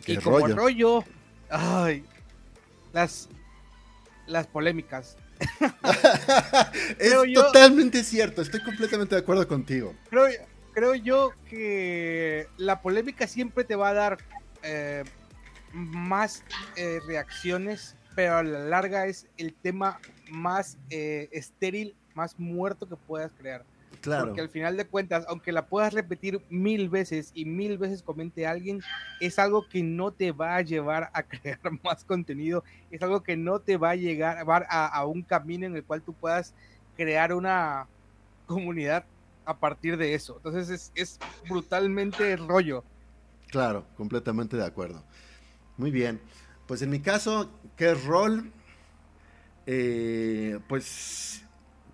S5: y como rollo, ay, las, las polémicas.
S3: es totalmente cierto, estoy completamente de acuerdo contigo.
S5: Creo, creo yo que la polémica siempre te va a dar eh, más eh, reacciones, pero a la larga es el tema más eh, estéril, más muerto que puedas crear. Porque al final de cuentas, aunque la puedas repetir mil veces y mil veces comente alguien, es algo que no te va a llevar a crear más contenido, es algo que no te va a llegar a, a un camino en el cual tú puedas crear una comunidad a partir de eso. Entonces es, es brutalmente rollo.
S3: Claro, completamente de acuerdo. Muy bien. Pues en mi caso, ¿qué rol? Eh, pues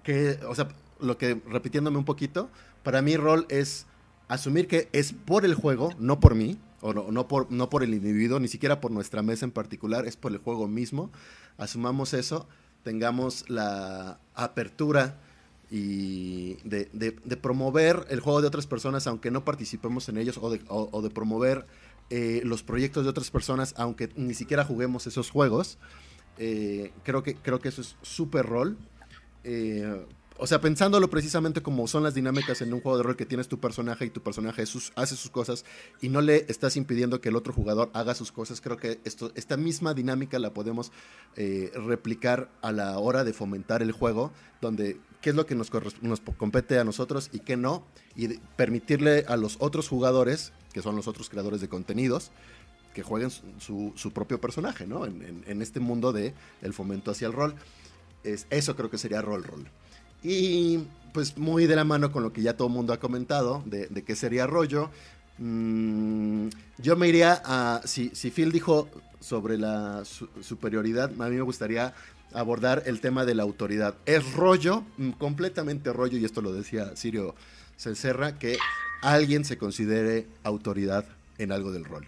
S3: que, o sea, lo que, repitiéndome un poquito, para mí rol es asumir que es por el juego, no por mí, o no, no, por, no por el individuo, ni siquiera por nuestra mesa en particular, es por el juego mismo. Asumamos eso, tengamos la apertura y de, promover el juego de otras personas aunque no participemos en ellos o de, promover eh, los proyectos de otras personas aunque ni siquiera juguemos esos juegos. Eh, creo, que, creo que eso es súper rol. Eh, o sea, pensándolo precisamente como son las dinámicas en un juego de rol que tienes tu personaje y tu personaje hace sus cosas y no le estás impidiendo que el otro jugador haga sus cosas, creo que esto, esta misma dinámica la podemos replicar a la hora de fomentar el juego, donde qué es lo que nos, compete a nosotros y qué no, y permitirle a los otros jugadores, que son los otros creadores de contenidos, que jueguen su, propio personaje, ¿no? En, este mundo de fomento hacia el rol. Es, eso creo que sería rol rol. Y pues muy de la mano con lo que ya todo el mundo ha comentado de, de qué sería rollo. Mm, yo me iría a. Si, si Phil dijo sobre la superioridad, a mí me gustaría abordar el tema de la autoridad. Es rollo, mm, completamente rollo, y esto lo decía Sirio Cencerra, que alguien se considere autoridad en algo del rol.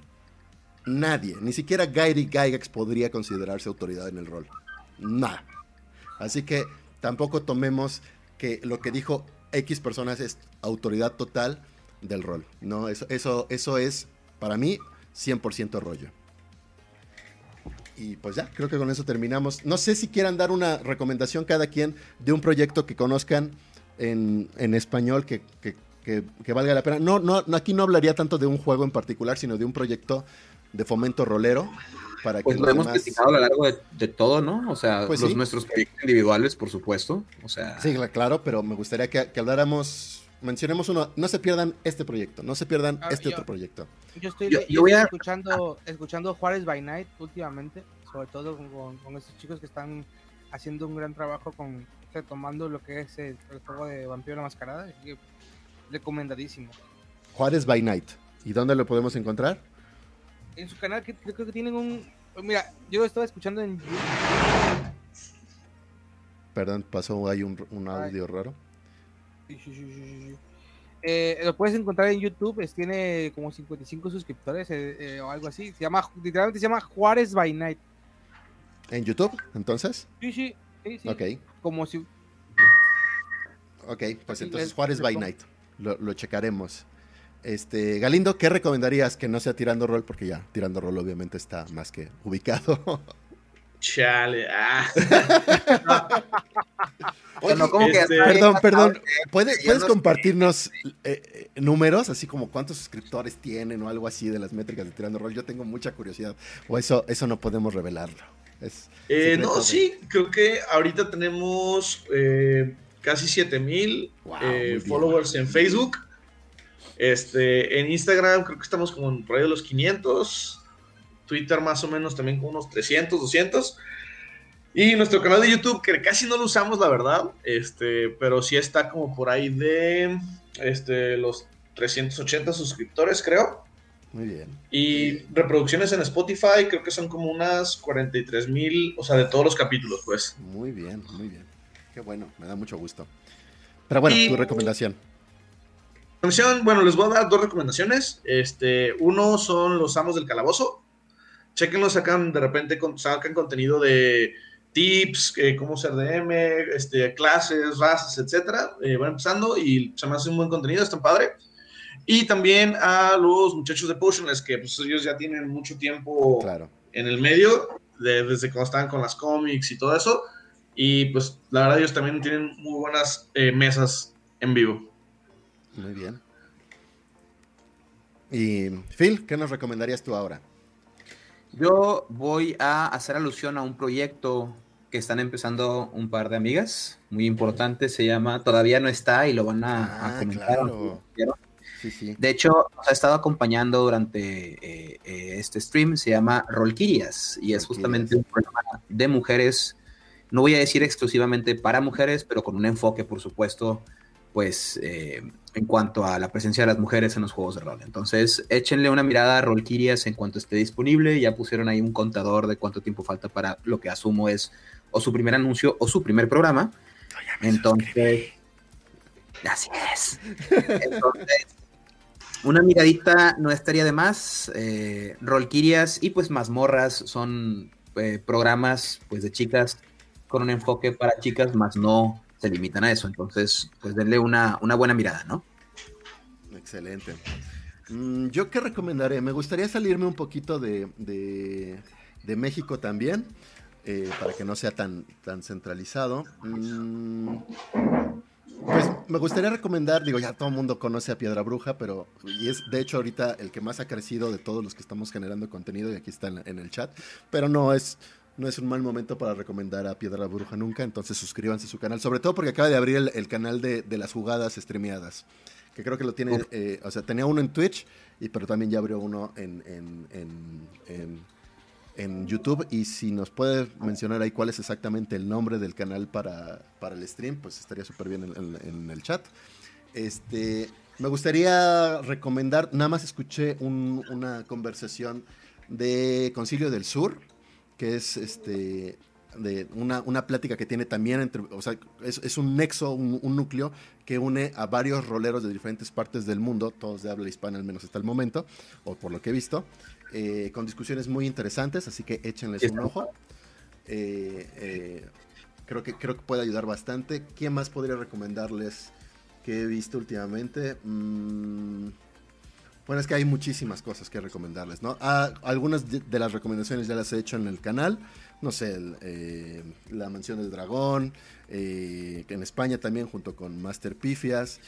S3: Nadie, ni siquiera Gairy Gygax podría considerarse autoridad en el rol. Nada. Así que tampoco tomemos que lo que dijo X personas es autoridad total del rol. No, eso, eso, eso es, para mí, 100% rollo. Y pues ya, creo que con eso terminamos. No sé si quieran dar una recomendación cada quien de un proyecto que conozcan en, español que, valga la pena. No, no, aquí no hablaría tanto de un juego en particular, sino de un proyecto de fomento rolero. Para
S4: pues lo hemos criticado a lo largo de, todo, ¿no? O sea, pues los nuestros proyectos individuales, por supuesto. O sea...
S3: Sí, claro, pero me gustaría que, habláramos mencionemos uno, no se pierdan este proyecto, no se pierdan ah, este otro proyecto.
S5: Yo estoy, escuchando, escuchando Juárez by Night últimamente, sobre todo con, estos chicos que están haciendo un gran trabajo con retomando lo que es el, juego de Vampiro la Mascarada, recomendadísimo.
S3: Juárez by Night, ¿y dónde lo podemos encontrar?
S5: En su canal, que creo que tienen un... Mira, yo estaba escuchando en
S3: Perdón, pasó ahí un, un audio raro.
S5: Eh, lo puedes encontrar en YouTube, tiene como 55 suscriptores eh, eh, o algo así. Se llama, literalmente se llama Juárez by Night.
S3: ¿En YouTube, entonces?
S5: Sí, sí, sí,
S3: Ok.
S5: Como si...
S3: Ok, pues entonces Juárez by Night. Lo, checaremos. Este, Galindo, ¿qué recomendarías que no sea tirando rol? Porque ya, tirando rol obviamente está más que ubicado.
S2: Chale. Ah.
S3: Este, perdón, perdón. ¿Puedes, compartirnos eh, eh, números, así como cuántos suscriptores tienen o algo así de las métricas de Tirando Rol? Yo tengo mucha curiosidad. O eso, eso no podemos revelarlo.
S2: Eh, no, sí, creo que ahorita tenemos casi 7000 followers en Facebook. Este, en Instagram creo que estamos como por ahí de los 500. Twitter más o menos también con unos 300, 200. Y nuestro canal de YouTube, que casi no lo usamos, la verdad, este, pero sí está como por ahí de este, los 380 suscriptores, creo.
S3: Muy bien.
S2: Y reproducciones en Spotify, creo que son como unas 43 mil, o sea, de todos los capítulos, pues.
S3: Muy bien, muy bien. Qué bueno, me da mucho gusto. Pero bueno, tu recomendación.
S2: Bueno, les voy a dar dos recomendaciones. Este, uno son los amos del calabozo chequenlo, sacan de repente, sacan contenido de tips, eh, cómo ser DM, este, clases, razas, etcétera. Eh, van empezando y se me hace un buen contenido, están padre. Y también a los muchachos de Potionless, que pues ellos ya tienen mucho tiempo en el medio, desde cuando estaban con las cómics y todo eso. Y pues la verdad ellos también tienen muy buenas eh, mesas en vivo.
S3: Muy bien. Y Phil, ¿qué nos recomendarías tú ahora?
S4: Yo voy a hacer alusión a un proyecto que están empezando un par de amigas, muy importante, se llama Todavía no está y lo van a, ah, comentar. De hecho, nos ha estado acompañando durante eh, eh, este stream, se llama Rolquirias y es justamente un programa de mujeres, no voy a decir exclusivamente para mujeres, pero con un enfoque, por supuesto, pues eh, en cuanto a la presencia de las mujeres en los juegos de rol. Entonces, échenle una mirada a Rolkirias en cuanto esté disponible. Ya pusieron ahí un contador de cuánto tiempo falta para lo que asumo es o su primer anuncio o su primer programa. Entonces, así es. Entonces, una miradita no estaría de más. Eh, Rolkirias y pues mazmorras son eh, programas pues de chicas con un enfoque para chicas, más no se limitan a eso. Entonces, pues denle una, buena mirada, ¿no?
S3: Excelente. Mm, ¿Yo qué recomendaré? Me gustaría salirme un poquito de, de, México también, eh, para que no sea tan, tan centralizado. Mm, pues me gustaría recomendar, digo, ya todo el mundo conoce a Piedra Bruja, pero y es de hecho ahorita el que más ha crecido de todos los que estamos generando contenido y aquí está en el chat, pero no es no es un mal momento para recomendar a Piedra Bruja nunca, entonces suscríbanse a su canal, sobre todo porque acaba de abrir el, canal de, las jugadas streameadas, que creo que lo tiene, eh, o sea, tenía uno en Twitch, y, pero también ya abrió uno en, en, YouTube. Y si nos puede mencionar ahí cuál es exactamente el nombre del canal para, para el stream, pues estaría súper bien en, el chat. Este, me gustaría recomendar, nada más escuché una conversación de Concilio del Sur, que es este de una, una, plática que tiene también entre, o sea, es, un nexo, un, núcleo que une a varios roleros de diferentes partes del mundo, todos de habla hispana al menos hasta el momento, o por lo que he visto, eh, con discusiones muy interesantes, así que échenles un ojo. Eh, eh, creo, que, creo que puede ayudar bastante. ¿Quién más podría recomendarles que he visto últimamente? Mm, bueno, es que hay muchísimas cosas que recomendarles, ¿no? Ah, algunas de las recomendaciones ya las he hecho en el canal no sé, La Mansión del Dragón, en España también junto con Master Pifias.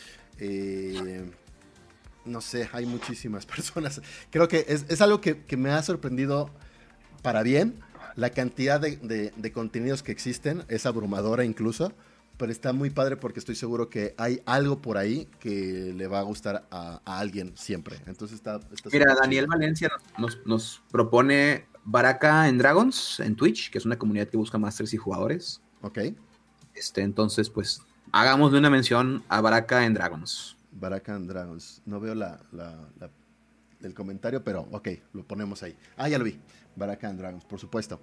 S3: No sé, hay muchísimas personas. Creo que es, algo que, me ha sorprendido para bien. La cantidad de, contenidos que existen es abrumadora incluso pero está muy padre porque estoy seguro que hay algo por ahí que le va a gustar a, alguien siempre. Entonces está...
S4: Mira, Daniel Valencia nos, nos, propone Baraka en Dragons en Twitch, que es una comunidad que busca masters y jugadores.
S3: Ok.
S4: Este, entonces, pues, hagamos de una mención a Baraka en Dragons.
S3: Baraka en Dragons. No veo la, el comentario, pero ok, lo ponemos ahí. Ah, ya lo vi. Baraka en Dragons, por supuesto.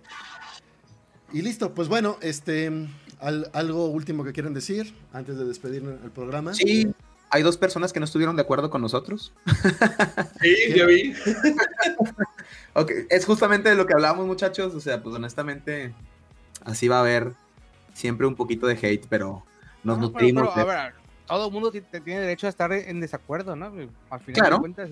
S3: Y listo, pues bueno, este, algo último que quieran decir antes de despedir el programa.
S4: Sí, hay dos personas que no estuvieron de acuerdo con nosotros.
S2: Sí, ya vi.
S4: ok, es justamente de lo que hablábamos, muchachos. O sea, pues honestamente, así va a haber siempre un poquito de hate, pero nos nutrimos.
S5: a ver, todo el mundo tiene derecho a estar en desacuerdo, ¿no? Al final de cuentas.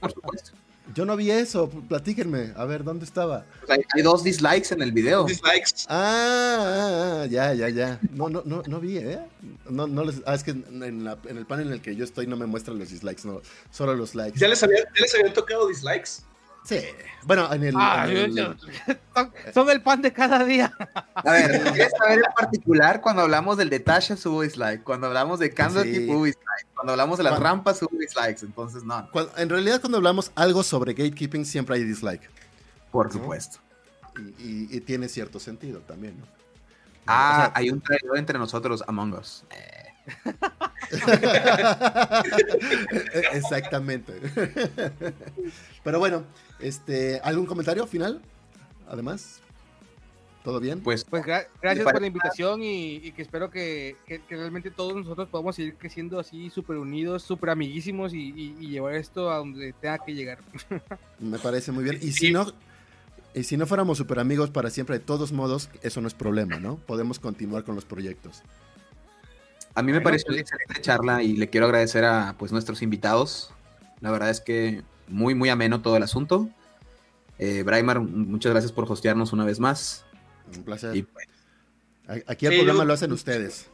S4: Por supuesto.
S3: Yo no vi eso, platíquenme. A ver, ¿dónde estaba?
S4: Pues hay, dos dislikes en el video.
S2: Dislikes.
S3: Ah, ah, ah, ya, ya, ya. No, no, no, no vi, ¿eh? No, no les, ah, es que en, la, en, el panel en el que yo estoy no me muestran los dislikes, no, solo los likes.
S2: ¿Ya les, había, ¿ya les habían tocado dislikes?
S3: Sí. Bueno, en el. Ah,
S5: Son el pan de cada día.
S4: A ver, ¿quieres saber en particular cuando hablamos del de Tasha hubo dislike? Cuando hablamos de Candlekeep sí. hubo dislike. Cuando hablamos de las rampas hubo dislikes. Entonces, no.
S3: en realidad, cuando hablamos algo sobre gatekeeping, siempre hay dislike.
S4: Por supuesto.
S3: Y, tiene cierto sentido también, ¿no?
S4: Ah, hay un traidor entre nosotros, Among Us.
S3: Exactamente. Pero bueno, este, ¿algún comentario final? Además, ¿todo bien?
S5: Pues, pues gracias por la invitación y, que espero que, realmente todos nosotros podamos seguir creciendo así súper unidos, súper amiguísimos y, llevar esto a donde tenga que llegar.
S3: Me parece muy bien. Y si no, y si no fuéramos súper amigos para siempre, de todos modos, eso no es problema, ¿no? Podemos continuar con los proyectos.
S4: A mí me pareció una excelente charla y le quiero agradecer a pues nuestros invitados. La verdad es que muy, muy ameno todo el asunto. Eh, Braimar, muchas gracias por hostearnos una vez más.
S3: Un placer. Pues, aquí el programa lo hacen ustedes.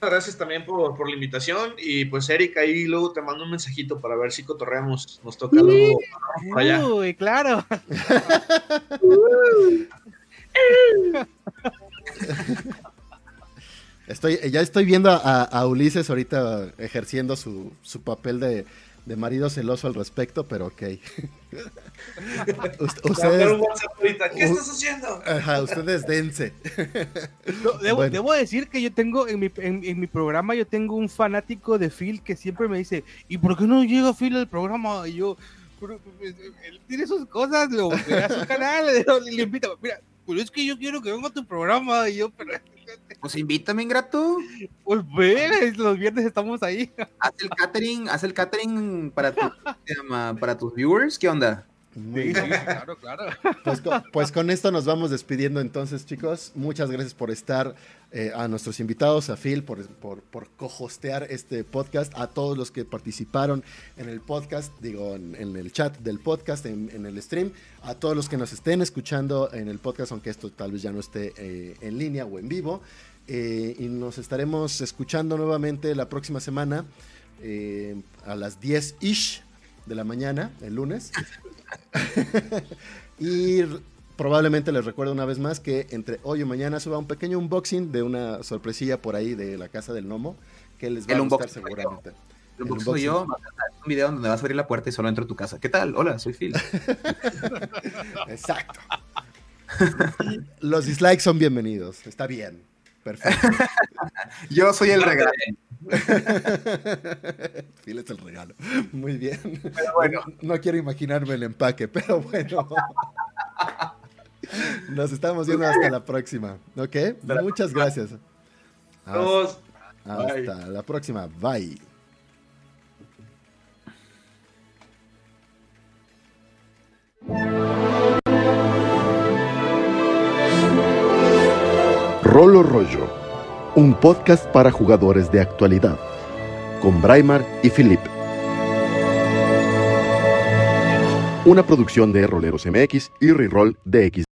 S2: Gracias también por, la invitación. Y pues, Erika, ahí luego te mando un mensajito para ver si cotorreamos. Nos toca luego
S5: allá. Uy, claro.
S3: Estoy, ya estoy viendo a, Ulises ahorita ejerciendo su, su papel de, de marido celoso al respecto, pero ok.
S2: ustedes, ¿Qué estás haciendo?
S3: Ajá, ustedes dense.
S5: debo, decir que yo tengo en mi, en, mi, programa, yo tengo un fanático de Phil que siempre me dice, ¿y por qué no llega Phil al programa? Y yo, pues, él tiene sus cosas, lo a su canal, le, le invita, mira, pero es que yo quiero que venga a tu programa. Y yo, pero.
S4: Pues invítame, ingrato.
S5: Pues ve, los viernes estamos ahí.
S4: Haz el catering, haz el catering para, para tus viewers. ¿Qué onda?
S5: Sí, claro, claro.
S3: Pues, pues, con esto nos vamos despidiendo entonces, chicos. Muchas gracias por estar, eh, a nuestros invitados, a Phil por, por, por co-hostear este podcast, a todos los que participaron en el podcast, digo, en, el chat del podcast, en, el stream, a todos los que nos estén escuchando en el podcast, aunque esto tal vez ya no esté eh, en línea o en vivo. Eh, y nos estaremos escuchando nuevamente la próxima semana a las 10-ish de la mañana, el lunes. y probablemente les recuerdo una vez más que entre hoy y mañana suba un pequeño unboxing de una sorpresilla por ahí de la casa del gnomo que les va a gustar seguramente.
S4: El unboxing soy yo, un video donde vas a abrir la puerta y solo entro a tu casa. ¿Qué tal? Hola, soy Phil.
S3: Exacto. Los dislikes son bienvenidos. Está bien. Perfecto.
S4: Yo soy el regalo.
S3: Phil es el regalo. Muy bien. bueno. No, quiero imaginarme el empaque, pero bueno. Nos estamos viendo hasta la próxima. ¿Ok? Muchas gracias. hasta la próxima. Bye.
S1: Rolo Rollo, un podcast para jugadores de actualidad, con Braimar y Philip. Una producción de Roleros MX y Reroll DX.